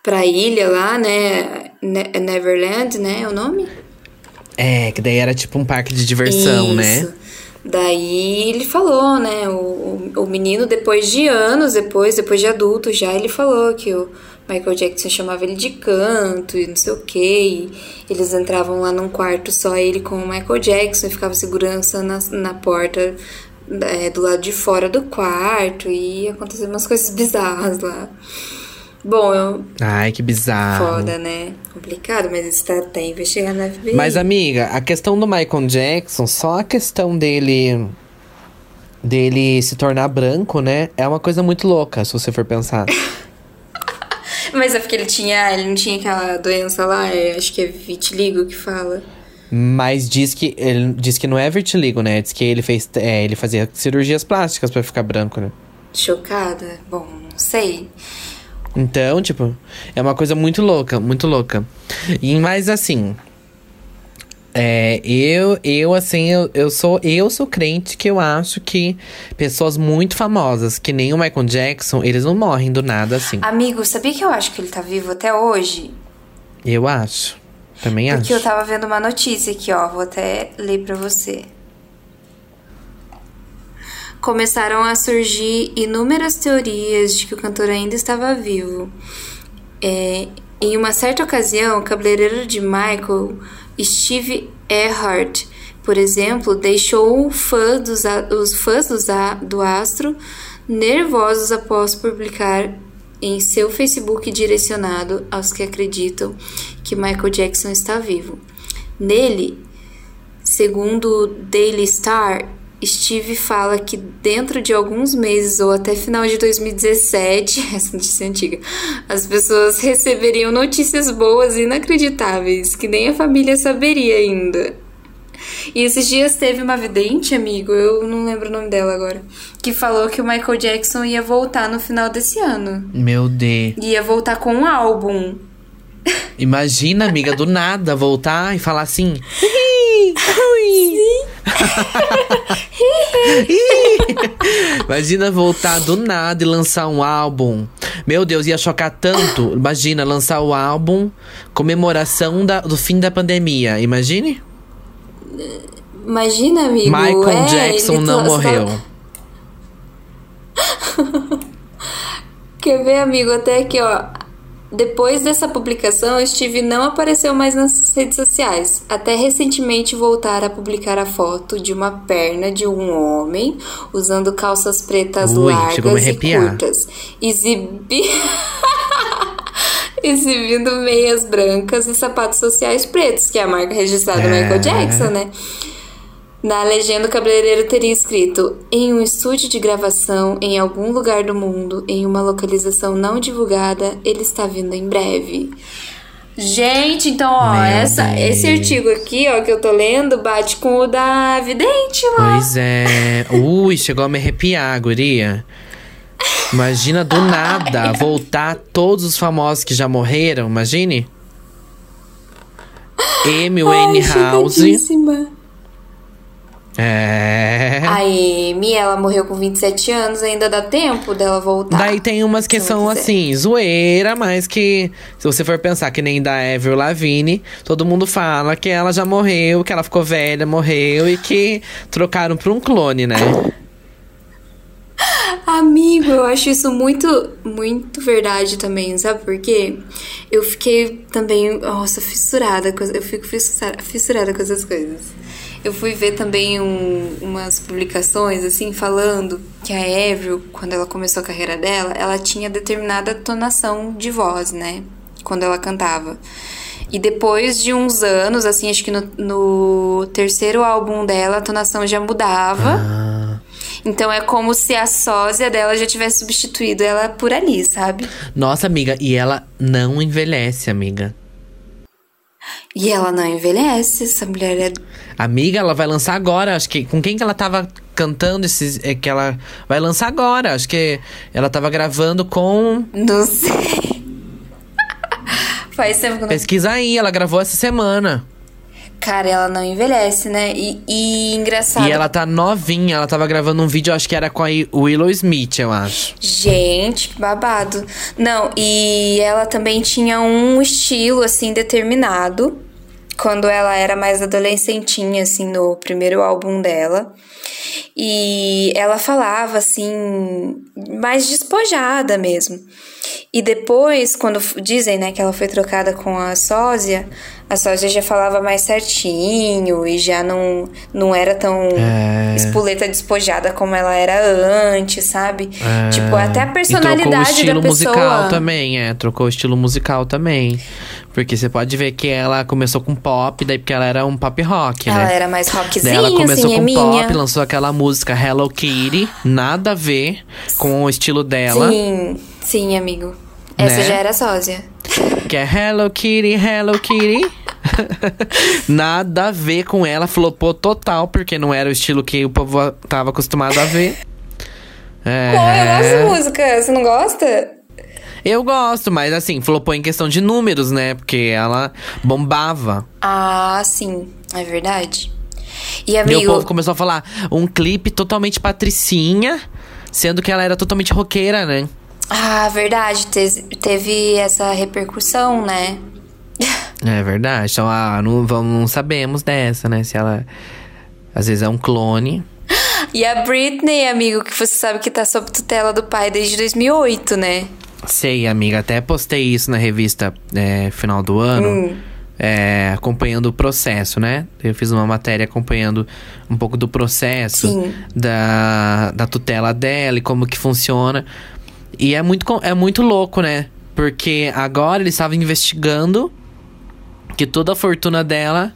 S1: pra ilha lá, né? Neverland, né? É o nome?
S2: É, que daí era tipo um parque de diversão, né? Isso. né?
S1: Daí ele falou, né? O, o menino, depois de anos, depois, depois de adulto já, ele falou que o Michael Jackson chamava ele de canto e não sei o que. eles entravam lá num quarto só ele com o Michael Jackson e ficava segurança na, na porta é, do lado de fora do quarto e aconteciam umas coisas bizarras lá. Bom, eu.
S2: Ai, que bizarro.
S1: Foda, né? Complicado, mas isso tá até investigando na FBI.
S2: Mas, amiga, a questão do Michael Jackson, só a questão dele. dele se tornar branco, né? É uma coisa muito louca, se você for pensar.
S1: mas é porque ele tinha. Ele não tinha aquela doença lá, é, acho que é vitiligo que fala.
S2: Mas diz que ele diz que não é vitiligo, né? Diz que ele fez. É, ele fazia cirurgias plásticas para ficar branco, né?
S1: Chocada? Bom, não sei.
S2: Então, tipo, é uma coisa muito louca, muito louca. E mais assim, é, eu, eu assim, eu, eu sou eu sou crente que eu acho que pessoas muito famosas, que nem o Michael Jackson, eles não morrem do nada assim.
S1: Amigo, sabia que eu acho que ele tá vivo até hoje?
S2: Eu acho. Também
S1: Porque
S2: acho.
S1: Porque eu tava vendo uma notícia aqui, ó, vou até ler para você começaram a surgir inúmeras teorias de que o cantor ainda estava vivo. É, em uma certa ocasião, o cabeleireiro de Michael, Steve Earhart, por exemplo, deixou fã dos, os fãs dos, do astro nervosos após publicar em seu Facebook direcionado aos que acreditam que Michael Jackson está vivo. Nele, segundo o Daily Star, Steve fala que dentro de alguns meses ou até final de 2017, essa notícia é antiga, as pessoas receberiam notícias boas e inacreditáveis que nem a família saberia ainda. E esses dias teve uma vidente, amigo, eu não lembro o nome dela agora, que falou que o Michael Jackson ia voltar no final desse ano.
S2: Meu Deus.
S1: Ia voltar com um álbum.
S2: Imagina, amiga, do nada voltar e falar assim.
S1: Sim.
S2: Imagina voltar do nada e lançar um álbum. Meu Deus, ia chocar tanto. Imagina lançar o álbum comemoração da, do fim da pandemia. Imagine?
S1: Imagina, amigo.
S2: Michael
S1: é,
S2: Jackson não morreu.
S1: Quer ver, amigo? Até aqui, ó. Depois dessa publicação, Steve não apareceu mais nas redes sociais. Até recentemente voltar a publicar a foto de uma perna de um homem usando calças pretas
S2: Ui,
S1: largas e curtas. Exibi... Exibindo meias brancas e sapatos sociais pretos, que é a marca registrada do
S2: É.
S1: Michael Jackson, né? Na legenda, o cabeleireiro teria escrito: em um estúdio de gravação em algum lugar do mundo, em uma localização não divulgada, ele está vindo em breve. Gente, então, ó,
S2: Meu
S1: essa,
S2: Deus.
S1: esse artigo aqui, ó, que eu tô lendo, bate com o da Vidente lá.
S2: Pois é. Ui, chegou a me arrepiar, guria. Imagina do nada voltar todos os famosos que já morreram, imagine. Amy Winehouse.
S1: chocadíssima.
S2: É.
S1: A Amy, ela morreu com 27 anos, ainda dá tempo dela voltar.
S2: Daí tem umas que são assim, zoeira, mas que se você for pensar que nem da Avril Lavigne, todo mundo fala que ela já morreu, que ela ficou velha, morreu e que trocaram por um clone, né?
S1: Amigo, eu acho isso muito, muito verdade também, sabe por quê? Eu fiquei também, nossa, fissurada, eu fico fissura- fissurada com essas coisas. Eu fui ver também um- umas publicações, assim, falando que a Avril, quando ela começou a carreira dela, ela tinha determinada tonação de voz, né? Quando ela cantava. E depois de uns anos, assim, acho que no, no terceiro álbum dela, a tonação já mudava.
S2: Ah,
S1: Então é como se a sósia dela já tivesse substituído ela por ali, sabe?
S2: nossa, amiga, e ela não envelhece, amiga.
S1: E ela não envelhece, essa mulher é.
S2: Amiga, ela vai lançar agora, acho que com quem que ela tava cantando esses é que ela vai lançar agora, acho que ela tava gravando com
S1: Não sei. Faz tempo que não.
S2: Pesquisa aí, ela gravou essa semana.
S1: Cara, ela não envelhece, né? E, e engraçado.
S2: E ela tá novinha, ela tava gravando um vídeo, acho que era com a Willow Smith, eu acho.
S1: Gente, que babado. Não, e ela também tinha um estilo, assim, determinado. Quando ela era mais adolescentinha, assim, no primeiro álbum dela. E ela falava, assim, mais despojada mesmo. E depois, quando dizem, né, que ela foi trocada com a sósia, a sósia já falava mais certinho e já não, não era tão
S2: É.
S1: espoleta despojada como ela era antes, sabe? Tipo, até a
S2: E trocou o
S1: personalidade
S2: estilo
S1: da pessoa.
S2: musical também, é. Trocou o estilo musical também. Porque você pode ver que ela começou com pop, daí porque ela era um pop rock,
S1: Ela
S2: né?
S1: era mais
S2: Daí
S1: rockzinha,
S2: ela começou
S1: assim,
S2: com
S1: eminha.
S2: pop, lançou aquela música Hello Kitty, nada a ver com o estilo dela.
S1: Sim, sim, amigo. Essa
S2: Né?
S1: já era sósia.
S2: Que é Hello Kitty, Hello Kitty. Nada a ver com ela, flopou total, porque não era o estilo que o povo tava acostumado a ver. É.
S1: Pô, eu gosto de música, você não gosta?
S2: Eu gosto, mas assim, flopou em questão de números, né? Porque ela bombava.
S1: Ah, sim, é verdade. E
S2: o
S1: amigo,
S2: povo começou a falar um clipe totalmente patricinha, sendo que ela era totalmente roqueira, né?
S1: ah, verdade, te- teve essa repercussão, né?
S2: É verdade. Então, ah, não, vamos, não sabemos dessa, né? Se ela às vezes é um clone.
S1: E a Britney, amigo, que você sabe que tá sob tutela do pai desde 2008, né?
S2: Sei, amiga, até postei isso na revista é, final do ano,
S1: Hum.
S2: é, acompanhando o processo, né? Eu fiz uma matéria acompanhando um pouco do processo
S1: Sim.
S2: da, da tutela dela e como que funciona. E é muito, é muito louco, né? Porque agora eles estavam investigando que toda a fortuna dela.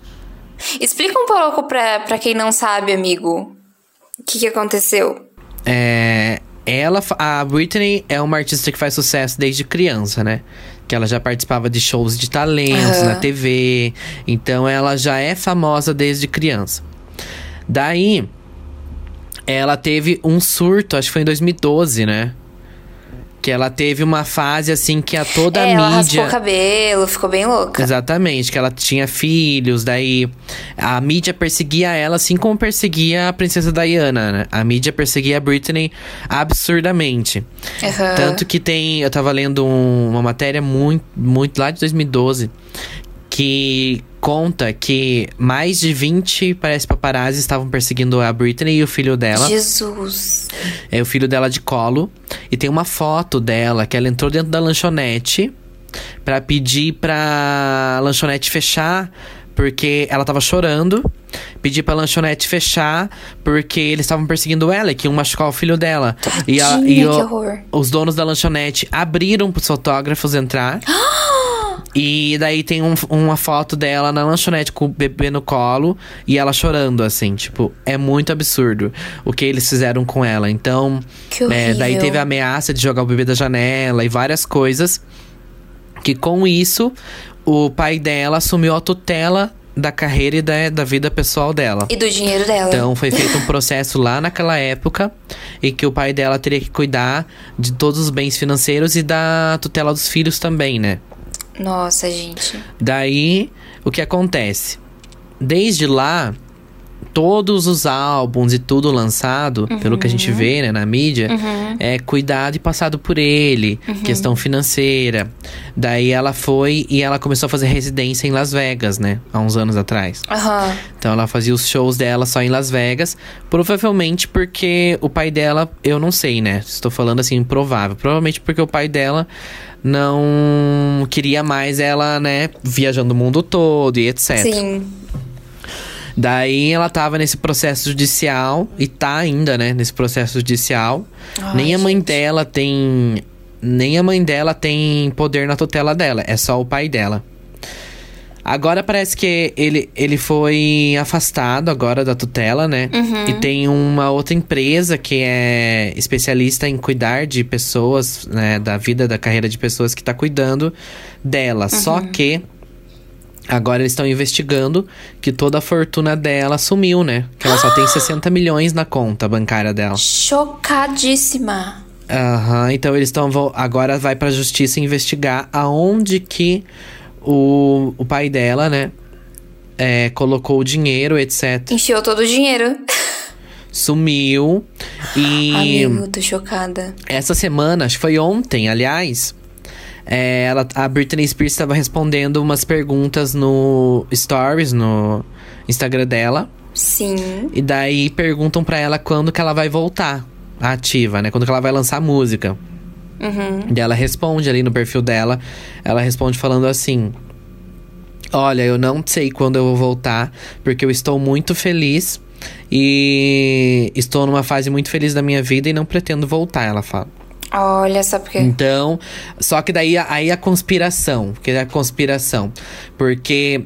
S1: Explica um pouco pra, pra quem não sabe, amigo, o que, que aconteceu.
S2: É, ela, a Britney é uma artista que faz sucesso desde criança, né? Que ela já participava de shows de talentos
S1: Aham.
S2: na TV. Então ela já é famosa desde criança. Daí, ela teve um surto, acho que foi em 2012, né? Que ela teve uma fase assim que a toda
S1: é,
S2: a
S1: ela
S2: mídia.
S1: raspou o cabelo, ficou bem louca.
S2: Exatamente, que ela tinha filhos, daí a mídia perseguia ela assim como perseguia a princesa Diana, né? A mídia perseguia a Britney absurdamente.
S1: Aham.
S2: Tanto que tem. Eu tava lendo um- uma matéria muito, muito lá de 2012 que conta que mais de 20, parece, paparazzi estavam perseguindo a Britney e o filho dela.
S1: Jesus.
S2: É o filho dela de colo. E tem uma foto dela que ela entrou dentro da lanchonete pra pedir pra lanchonete fechar. Porque ela tava chorando. Pedir pra lanchonete fechar. Porque eles estavam perseguindo ela e que iam machucar o filho dela. E, a-
S1: Tadinha,
S2: e
S1: que
S2: o-
S1: horror.
S2: os donos da lanchonete abriram pros fotógrafos entrar. E daí tem um- uma foto dela na lanchonete com o bebê no colo e ela chorando, assim, tipo, é muito absurdo o que eles fizeram com ela. Então, é, daí teve a ameaça de jogar o bebê da janela e várias coisas. Que com isso, o pai dela assumiu a tutela da carreira e da, da vida pessoal dela.
S1: E do dinheiro dela.
S2: Então foi feito um processo lá naquela época e que o pai dela teria que cuidar de todos os bens financeiros e da tutela dos filhos também, né?
S1: Nossa, gente.
S2: Daí, o que acontece? Desde lá, todos os álbuns e tudo lançado, pelo que a gente vê né, na mídia, é cuidado e passado por ele, questão financeira. Daí ela foi e ela começou a fazer residência em Las Vegas, né? Há uns anos atrás.
S1: Aham.
S2: Então ela fazia os shows dela só em Las Vegas, provavelmente porque o pai dela, eu não sei, né? Estou falando assim, improvável. Provavelmente porque o pai dela não queria mais ela, né, viajando o mundo todo e etc.
S1: Sim.
S2: Daí ela tava nesse processo judicial e tá ainda, né, nesse processo judicial.
S1: Ai,
S2: nem a mãe
S1: gente.
S2: dela tem nem a mãe dela tem poder na tutela dela, é só o pai dela. Agora parece que ele, ele foi afastado agora da tutela, né? E tem uma outra empresa que é especialista em cuidar de pessoas, né? Da vida, da carreira de pessoas que tá cuidando dela. Só que agora eles estão investigando que toda a fortuna dela sumiu, né? Que ela só tem 60 milhões na conta bancária dela.
S1: Chocadíssima.
S2: Aham, então eles estão. Agora vai pra justiça investigar aonde que o, o pai dela, né? é, colocou o dinheiro, etc.
S1: Enfiou todo o dinheiro.
S2: Sumiu. E
S1: Amigo, tô chocada.
S2: essa semana, acho que foi ontem, aliás. É, ela, a Britney Spears estava respondendo umas perguntas no Stories, no Instagram dela.
S1: Sim.
S2: E daí perguntam pra ela quando que ela vai voltar ativa, né? Quando que ela vai lançar música.
S1: Uhum.
S2: E ela responde ali no perfil dela. Ela responde falando assim: Olha, eu não sei quando eu vou voltar, porque eu estou muito feliz e estou numa fase muito feliz da minha vida e não pretendo voltar, ela fala.
S1: Olha só porque.
S2: Então, só que daí aí a conspiração, que é a conspiração, porque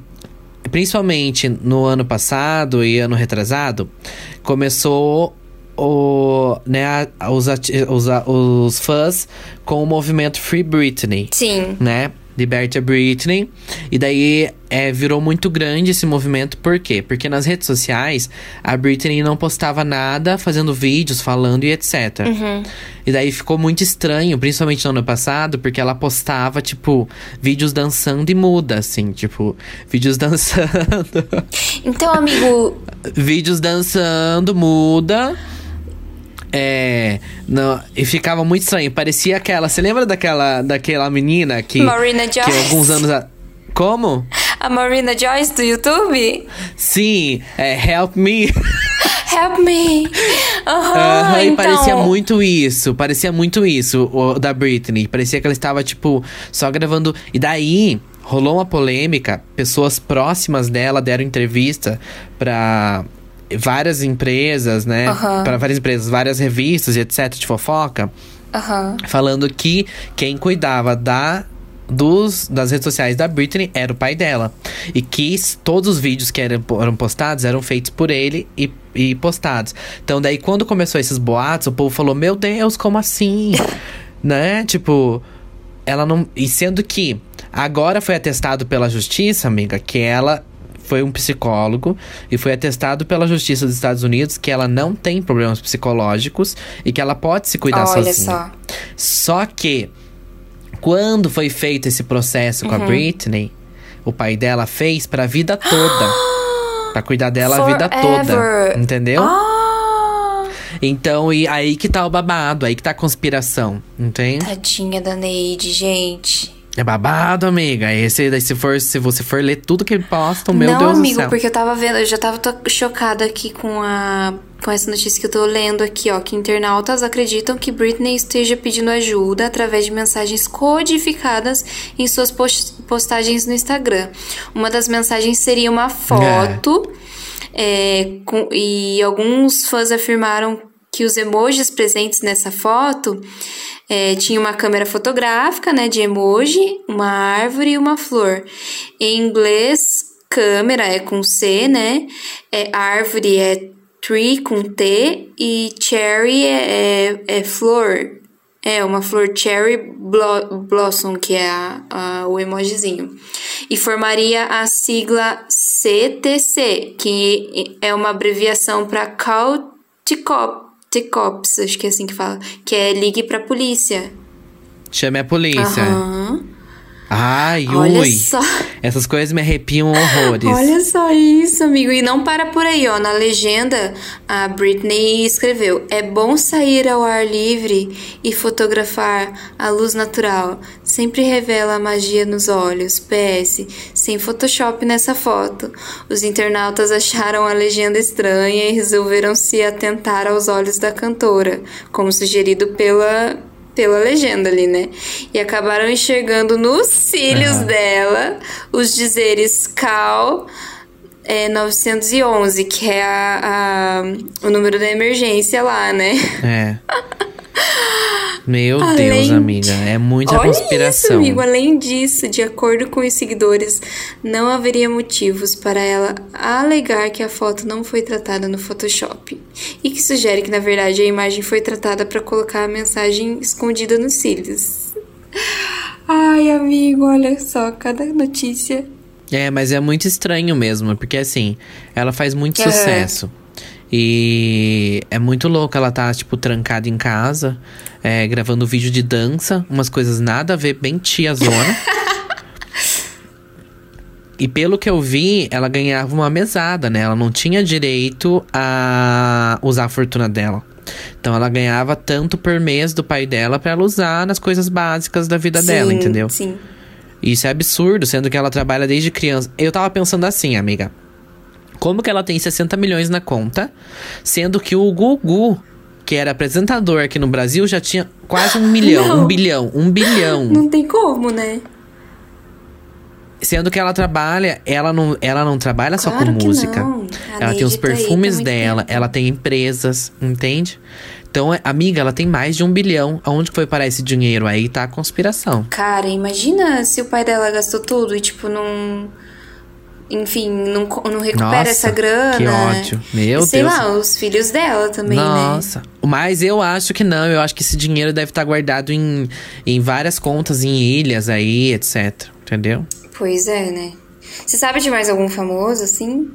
S2: principalmente no ano passado e ano retrasado, começou o, né, os, os, os fãs com o movimento Free Britney
S1: Sim.
S2: né? Liberte a Britney. E daí é, virou muito grande esse movimento. Por quê? Porque nas redes sociais a Britney não postava nada, fazendo vídeos, falando e etc. E daí ficou muito estranho, principalmente no ano passado, porque ela postava, tipo, vídeos dançando e muda, assim, tipo, vídeos dançando.
S1: Então, amigo,
S2: vídeos dançando, muda. É. Não, e ficava muito estranho. Parecia aquela. Você lembra daquela, daquela menina que.
S1: Marina
S2: Que
S1: Joyce.
S2: alguns anos. A, como?
S1: a Marina Joyce do YouTube?
S2: Sim, é Help Me.
S1: Help me! Aham,
S2: Aham, e
S1: então.
S2: parecia muito isso. Parecia muito isso, o da Britney. Parecia que ela estava, tipo, só gravando. E daí. Rolou uma polêmica, pessoas próximas dela deram entrevista pra várias empresas, né?
S1: Aham.
S2: Pra várias empresas, várias revistas e etc. de fofoca.
S1: Aham.
S2: falando que quem cuidava da dos, das redes sociais da Britney era o pai dela. E que todos os vídeos que eram, eram postados eram feitos por ele e, e postados. Então, daí, quando começou esses boatos, o povo falou: Meu Deus, como assim? né? Tipo, ela não. E sendo que agora foi atestado pela justiça, amiga, que ela foi um psicólogo e foi atestado pela justiça dos Estados Unidos que ela não tem problemas psicológicos e que ela pode se cuidar
S1: Olha
S2: sozinha.
S1: só.
S2: Só que, quando foi feito esse processo
S1: Uhum.
S2: com a Britney, o pai dela fez pra vida toda. pra cuidar dela a vida toda. Entendeu?
S1: Ah,
S2: Então, e aí que tá o babado, aí que tá a conspiração, entende?
S1: tadinha da Neide, gente.
S2: É babado, amiga. Esse, daí se, for, se você for ler tudo que ele posta, meu
S1: não,
S2: Deus
S1: amigo,
S2: do céu.
S1: porque eu tava vendo, eu já tava chocada aqui com a com essa notícia que eu tô lendo aqui, ó, que internautas acreditam que Britney esteja pedindo ajuda através de mensagens codificadas em suas pos- postagens no Instagram. Uma das mensagens seria uma foto é, com- e alguns fãs afirmaram que os emojis presentes nessa foto é, tinha uma câmera fotográfica, né, de emoji, uma árvore e uma flor. Em inglês, câmera é com C, né? É, árvore é tree com T e cherry é, é, é flor. É uma flor cherry blo- blossom, que é a, a- o emojizinho. E formaria a sigla CTC, que é uma abreviação para Cauticops, acho que é assim que fala, que é ligue pra polícia.
S2: Chame a polícia.
S1: Aham.
S2: Ai,
S1: Olha
S2: ui.
S1: só.
S2: Essas coisas me arrepiam horrores.
S1: Olha só isso, amigo. E não para por aí, ó. Na legenda, a Britney escreveu: É bom sair ao ar livre e fotografar a luz natural. Sempre revela a magia nos olhos. PS, sem Photoshop nessa foto. Os internautas acharam a legenda estranha e resolveram se atentar aos olhos da cantora, como sugerido pela pela legenda ali, né? E acabaram enxergando nos cílios dela os dizeres Cal é, 911, que é a, a- o número da emergência lá, né?
S2: É. Meu
S1: Além
S2: Deus,
S1: de-
S2: amiga. É muita
S1: Olha isso,
S2: conspiração.
S1: amigo. Além disso, de acordo com os seguidores, não haveria motivos para ela alegar que a foto não foi tratada no Photoshop. E que sugere que, na verdade, a imagem foi tratada para colocar a mensagem escondida nos cílios. Ai, amigo, olha só, cada notícia.
S2: É, mas é muito estranho mesmo, porque assim, ela faz muito
S1: Aham.
S2: sucesso. E é muito louco ela tá, tipo, trancada em casa, é, gravando vídeo de dança, umas coisas nada a ver, bem tiazona. e pelo que eu vi, ela ganhava uma mesada, né? Ela não tinha direito a usar a fortuna dela. Então ela ganhava tanto por mês do pai dela pra ela usar nas coisas básicas da vida dela,
S1: Sim,
S2: entendeu?
S1: Sim.
S2: Isso é absurdo, sendo que ela trabalha desde criança. Eu tava pensando assim, amiga. Como que ela tem 60 milhões na conta, sendo que o Gugu, que era apresentador aqui no Brasil, já tinha quase um milhão,
S1: Não.
S2: um bilhão, um bilhão.
S1: Não tem como, né?
S2: Sendo que ela trabalha, ela não, ela não trabalha só
S1: Claro
S2: com
S1: que
S2: música. Ela tem os
S1: tá tá
S2: perfumes
S1: muito
S2: dela,
S1: tempo.
S2: ela tem empresas, entende? Então, é- amiga, ela tem mais de um bilhão. Aonde foi parar esse dinheiro aí? Tá a conspiração.
S1: Cara, imagina se o pai dela gastou tudo e, tipo, não. Enfim, não, não recupera
S2: Nossa,
S1: essa grana.
S2: que ódio. Meu
S1: E Sei
S2: Deus.
S1: lá, os filhos dela também, né?
S2: Nossa. Mas eu acho que não. Eu acho que esse dinheiro deve estar guardado em, em várias contas, em ilhas aí, etc. Entendeu?
S1: Pois é, né? Você sabe de mais algum famoso, assim?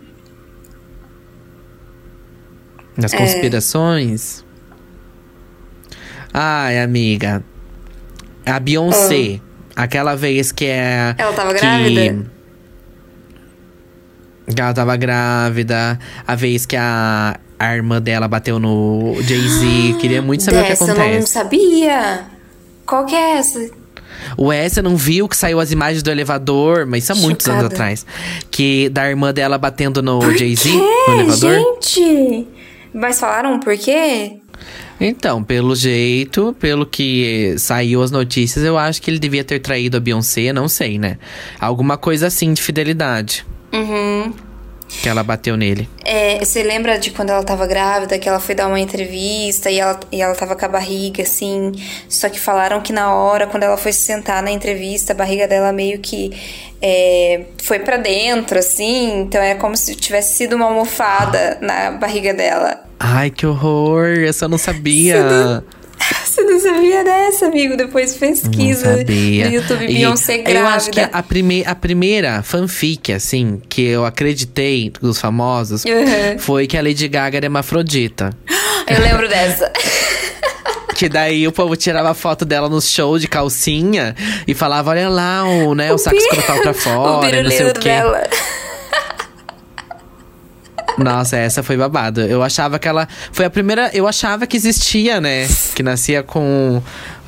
S2: Nas
S1: É.
S2: conspirações. Ai, amiga. A Beyoncé. Aquela vez que é.
S1: Ela tava
S2: que-
S1: grávida?
S2: Ela tava grávida. A vez que a, a irmã dela bateu no Jay-Z. Queria muito saber
S1: Dessa
S2: o que
S1: eu não
S2: acontece.
S1: sabia. Qual que é essa?
S2: O Essa não viu que saiu as imagens do elevador, mas isso há muitos anos atrás. Que da irmã dela batendo no Jay-Z, no elevador.
S1: gente? Mas falaram por quê?
S2: Então, pelo jeito, pelo que saiu as notícias, eu acho que ele devia ter traído a Beyoncé, não sei, né? Alguma coisa assim de fidelidade
S1: Uhum.
S2: que ela bateu nele.
S1: É, você lembra de quando ela tava grávida, que ela foi dar uma entrevista e ela, e ela tava com a barriga, assim. Só que falaram que na hora, quando ela foi se sentar na entrevista, a barriga dela meio que é, foi pra dentro, assim. Então é como se tivesse sido uma almofada na barriga dela.
S2: Ai, que horror! Eu não sabia.
S1: Você não sabia dessa, amigo? Depois pesquisa
S2: Não sabia.
S1: no YouTube Beyoncé grávida.
S2: Eu acho que a, prime a primeira fanfic, assim, que eu acreditei dos famosos
S1: Uhum.
S2: foi que a Lady Gaga era hermafrodita.
S1: Eu lembro dessa.
S2: Que daí o povo tirava foto dela no show de calcinha e falava: olha lá, o, né, o, o saco escrotal pra fora, não sei o quê. Dela. Nossa, essa foi babado. Eu achava que ela. Foi a primeira. Eu achava que existia, né? Que nascia com,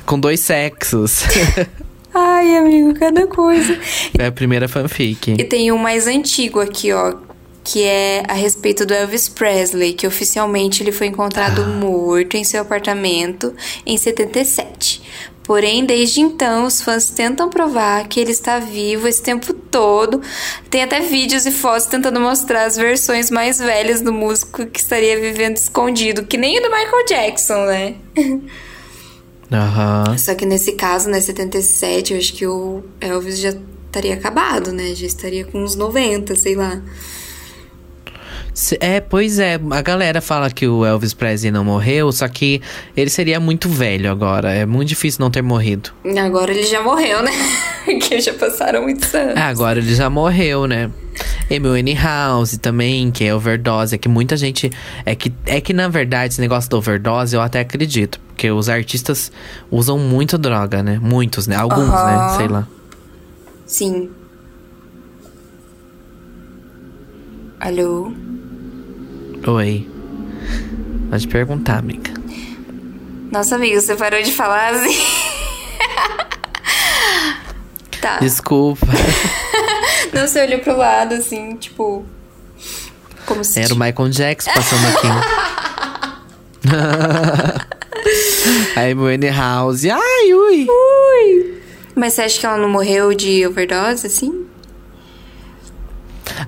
S2: com dois sexos.
S1: Ai, amigo, cada coisa.
S2: É a primeira fanfic.
S1: E tem um mais antigo aqui, ó. Que é a respeito do Elvis Presley, que oficialmente ele foi encontrado ah. morto em seu apartamento em 77. Porém, desde então, os fãs tentam provar que ele está vivo esse tempo todo. Tem até vídeos e fotos tentando mostrar as versões mais velhas do músico que estaria vivendo escondido, que nem o do Michael Jackson, né?
S2: Uhum.
S1: Só que nesse caso, né, 77, eu acho que o Elvis já estaria acabado, né? Já estaria com uns 90, sei lá.
S2: É, pois é, a galera fala que o Elvis Presley não morreu, só que ele seria muito velho agora. É muito difícil não ter morrido.
S1: Agora ele já morreu, né? Porque já passaram muitos anos. É,
S2: agora ele já morreu, né? Amy House também, que é overdose. É que muita gente. É que, é que, na verdade, esse negócio da overdose eu até acredito. Porque os artistas usam muito droga, né? Muitos, né? Alguns, uhum. né? Sei lá.
S1: Sim. Alô?
S2: Oi. Pode perguntar, amiga.
S1: Nossa, amiga, você parou de falar assim. tá.
S2: Desculpa.
S1: Não, você olhou pro lado, assim, tipo. Como se.
S2: Era o Michael Jackson passando aqui. Aí, Moene House. Ai, ui.
S1: Ui. Mas você acha que ela não morreu de overdose, assim?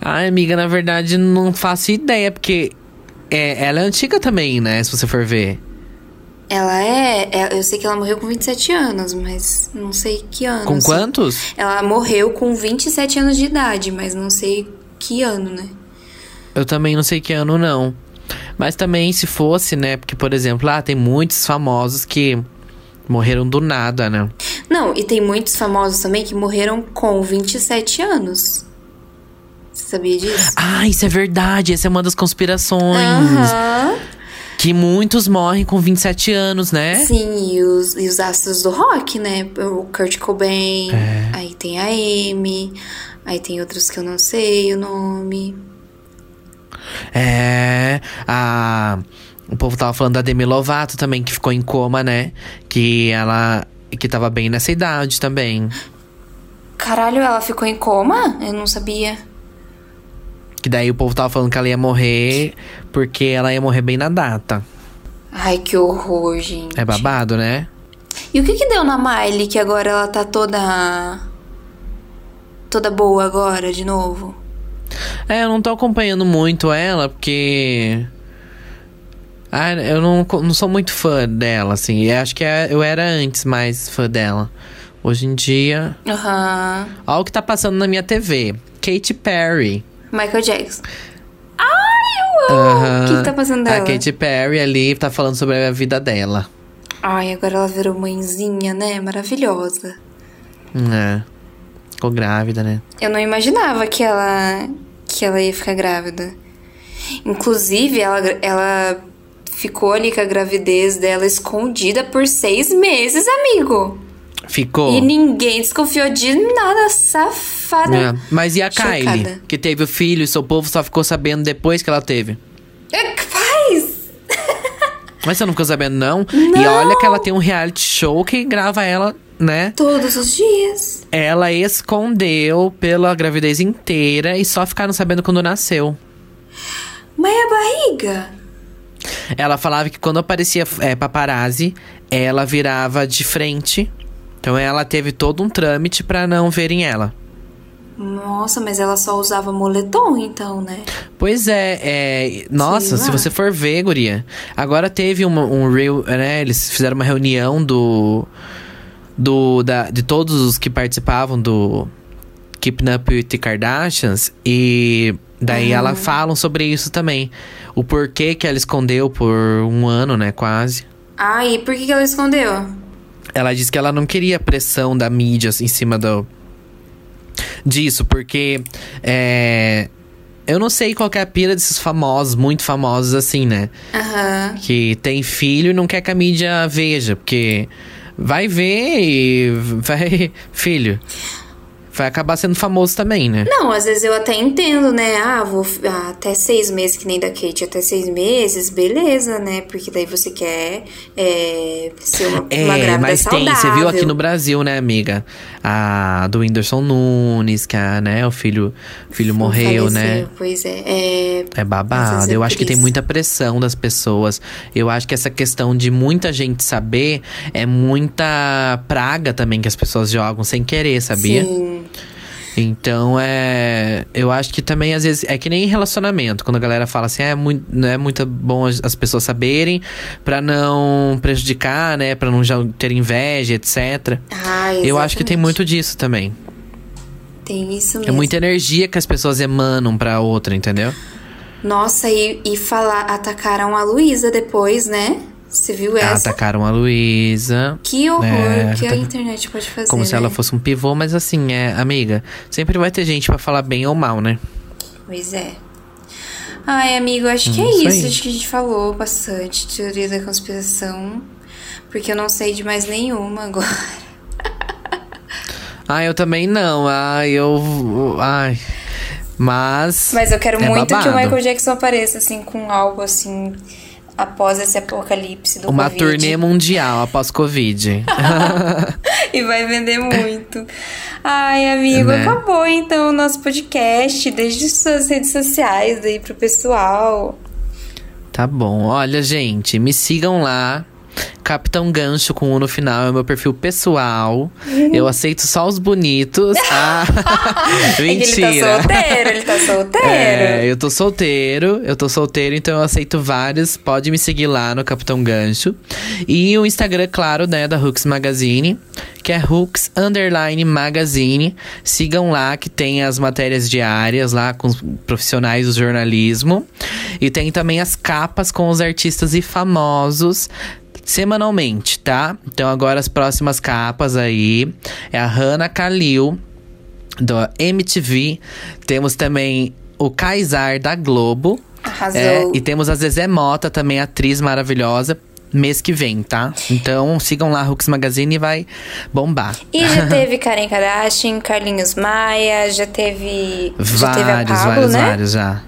S2: Ai, amiga, na verdade, não faço ideia, porque é, ela é antiga também, né? Se você for ver.
S1: Ela é, é, Eu sei que ela morreu com 27 anos, mas não sei que ano.
S2: Com quantos?
S1: Ela morreu com 27 anos de idade, mas não sei que ano, né?
S2: Eu também não sei que ano, não. Mas também, se fosse, né? Porque, por exemplo, lá ah, tem muitos famosos que morreram do nada, né?
S1: Não, e tem muitos famosos também que morreram com 27 anos. Você sabia disso?
S2: Ah, isso é verdade. Essa é uma das conspirações. Aham. Que muitos morrem com 27 anos, né?
S1: Sim, e os, e os astros do rock, né? O Kurt Cobain, é. aí tem a Amy, aí tem outros que eu não sei o nome.
S2: É. A. O povo tava falando da Demi Lovato também, que ficou em coma, né? Que ela. Que tava bem nessa idade também.
S1: Caralho, ela ficou em coma? Eu não sabia.
S2: Que daí o povo tava falando que ela ia morrer porque ela ia morrer bem na data.
S1: Ai, que horror, gente.
S2: É babado, né?
S1: E o que que deu na Miley que agora ela tá toda. toda boa agora, de novo?
S2: É, eu não tô acompanhando muito ela porque. Ah, eu não, não sou muito fã dela, assim. Eu acho que é, eu era antes mais fã dela. Hoje em dia.
S1: Aham. Uhum.
S2: Olha o que tá passando na minha TV. Katy Perry.
S1: Michael Jackson. Ai, eu amo! O que, que tá passando dela?
S2: A Katy Perry ali tá falando sobre a vida dela.
S1: Ai, agora ela virou mãezinha, né? Maravilhosa.
S2: É. Ficou grávida, né?
S1: Eu não imaginava que ela que ela ia ficar grávida. Inclusive, ela, ela ficou ali com a gravidez dela escondida por seis meses, amigo.
S2: Ficou.
S1: E ninguém desconfiou de nada, safada. É.
S2: Mas e a Chocada. Kylie, que teve o filho e seu povo só ficou sabendo depois que ela teve?
S1: É, faz!
S2: Mas você não ficou sabendo, não? não? E olha que ela tem um reality show que grava ela, né?
S1: Todos os dias.
S2: Ela escondeu pela gravidez inteira e só ficaram sabendo quando nasceu.
S1: Mas a barriga?
S2: Ela falava que quando aparecia é, paparazzi, ela virava de frente então ela teve todo um trâmite para não verem ela.
S1: Nossa, mas ela só usava moletom, então, né?
S2: Pois é, é nossa, se você for ver, guria. Agora teve uma, um real, né? Eles fizeram uma reunião do. do da, de todos os que participavam do Keeping Up with the Kardashians. E daí uhum. ela falam sobre isso também. O porquê que ela escondeu por um ano, né? Quase.
S1: Ah, e por que, que ela escondeu?
S2: Ela disse que ela não queria pressão da mídia em cima do disso, porque é, Eu não sei qual é a pira desses famosos, muito famosos assim, né?
S1: Aham.
S2: Que tem filho e não quer que a mídia veja, porque vai ver e vai. Filho. Vai acabar sendo famoso também, né?
S1: Não, às vezes eu até entendo, né? Ah, vou ah, até seis meses, que nem da Kate, até seis meses, beleza, né? Porque daí você quer é, ser uma, uma
S2: É,
S1: grávida
S2: mas tem,
S1: saudável.
S2: você viu aqui no Brasil, né, amiga? A do Whindersson Nunes, que a, né, o filho, o filho morreu, né?
S1: Faleceu, Pois é. é
S2: É babado.
S1: é
S2: Eu acho que tem muita pressão das pessoas. Eu acho que essa questão de muita gente saber é muita praga também que as pessoas jogam sem querer, sabia?
S1: Sim.
S2: Então é. Eu acho que também, às vezes, é que nem em relacionamento, quando a galera fala assim, "Ah, é muito, não é muito bom as as pessoas saberem pra não prejudicar, né? Pra não já ter inveja, etc.
S1: Ah,
S2: Eu acho que tem muito disso também.
S1: Tem isso
S2: É
S1: mesmo.
S2: muita energia que as pessoas emanam pra outra, entendeu?
S1: Nossa, e, e falar, atacaram a Luísa depois, né? Você viu essa?
S2: Atacaram a Luísa.
S1: Que horror
S2: É,
S1: que a internet pode fazer.
S2: Como se
S1: né?
S2: ela fosse um pivô, mas assim, é, amiga, sempre vai ter gente pra falar bem ou mal, né?
S1: Pois é. Ai, amigo, acho que
S2: Hum,
S1: é
S2: isso
S1: isso.
S2: aí.
S1: Acho que a gente falou bastante teoria da conspiração. Porque eu não sei de mais nenhuma agora.
S2: Ah, eu também não. Ah, eu. Ai. Mas.
S1: Mas eu quero
S2: é
S1: muito que o
S2: babado.
S1: Michael Jackson apareça, assim, com algo assim. Após esse apocalipse do
S2: Uma
S1: Covid.
S2: turnê mundial após Covid.
S1: E vai vender muito. Ai, amigo,
S2: Né?
S1: acabou então o nosso podcast. Deixe suas redes sociais aí pro pessoal.
S2: tá bom. Olha, gente, me sigam lá. Capitão Gancho com um no final é o meu perfil pessoal. Eu aceito só os bonitos. Ah,
S1: É que ele tá
S2: mentira.
S1: solteiro, ele tá solteiro.
S2: É, eu tô solteiro, eu tô solteiro, então eu aceito vários. Pode me seguir lá no Capitão Gancho. E o Instagram, claro, né, da Hooks Magazine, que é Hooks Underline Magazine. Sigam lá, que tem as matérias diárias lá com os profissionais do jornalismo. E tem também as capas com os artistas e famosos. Semanalmente, tá? Então agora as próximas capas aí é a Hannah Kalil, do MTV. Temos também o Kaysar da Globo.
S1: Arrasou.
S2: É, e temos a Zezé Mota, também atriz maravilhosa. Mês que vem, tá? Então sigam lá Hooks Magazine e vai bombar.
S1: E já teve Karen Kardashian, Carlinhos Maia, já teve. já teve a
S2: vários,
S1: Pablo,
S2: vários,
S1: né?
S2: vários já.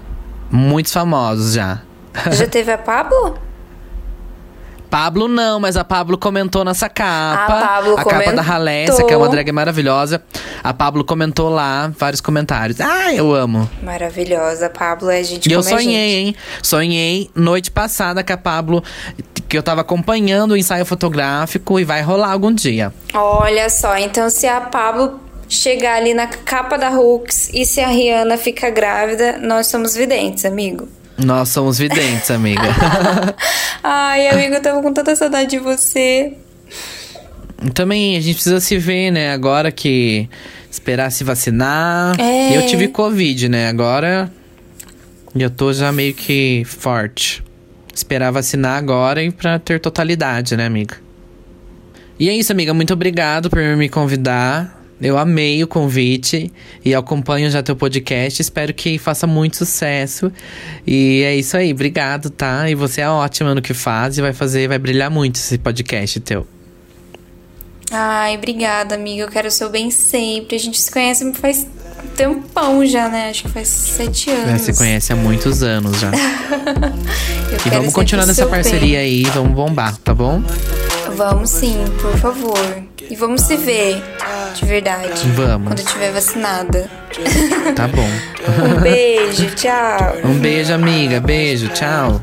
S2: Muitos famosos já.
S1: Já teve a Pablo?
S2: Pablo não, mas a Pablo comentou nessa capa.
S1: A Pablo
S2: a capa da. Halessia, que é uma drag maravilhosa. A Pablo comentou lá vários comentários. Ah, eu amo.
S1: Maravilhosa. Pablo é gente
S2: E eu
S1: a
S2: sonhei,
S1: gente.
S2: hein? Sonhei noite passada com a Pablo, que eu tava acompanhando o ensaio fotográfico e vai rolar algum dia.
S1: Olha só, então se a Pablo chegar ali na capa da Hooks e se a Rihanna fica grávida, nós somos videntes, amigo.
S2: Nós somos videntes, amiga.
S1: Ai, amigo, eu tava com tanta saudade de você.
S2: Também a gente precisa se ver, né? Agora que esperar se vacinar.
S1: É.
S2: Eu tive Covid, né? Agora eu tô já meio que forte. Esperar vacinar agora e pra ter totalidade, né, amiga? E é isso, amiga. Muito obrigado por me convidar. Eu amei o convite e acompanho já teu podcast. Espero que faça muito sucesso. E é isso aí. Obrigado, tá? E você é ótima no que faz e vai fazer, vai brilhar muito esse podcast teu.
S1: Ai, obrigada, amiga. Eu quero o seu bem sempre. A gente se conhece faz tempão já, né? Acho que faz sete anos.
S2: É, você conhece há muitos anos já. E vamos continuar nessa parceria aí, vamos bombar, tá bom?
S1: bem. Vamos sim, por favor. E vamos se ver, de verdade.
S2: Vamos.
S1: Quando eu estiver vacinada.
S2: Tá bom.
S1: Um beijo, tchau.
S2: Um beijo, amiga. Beijo, tchau.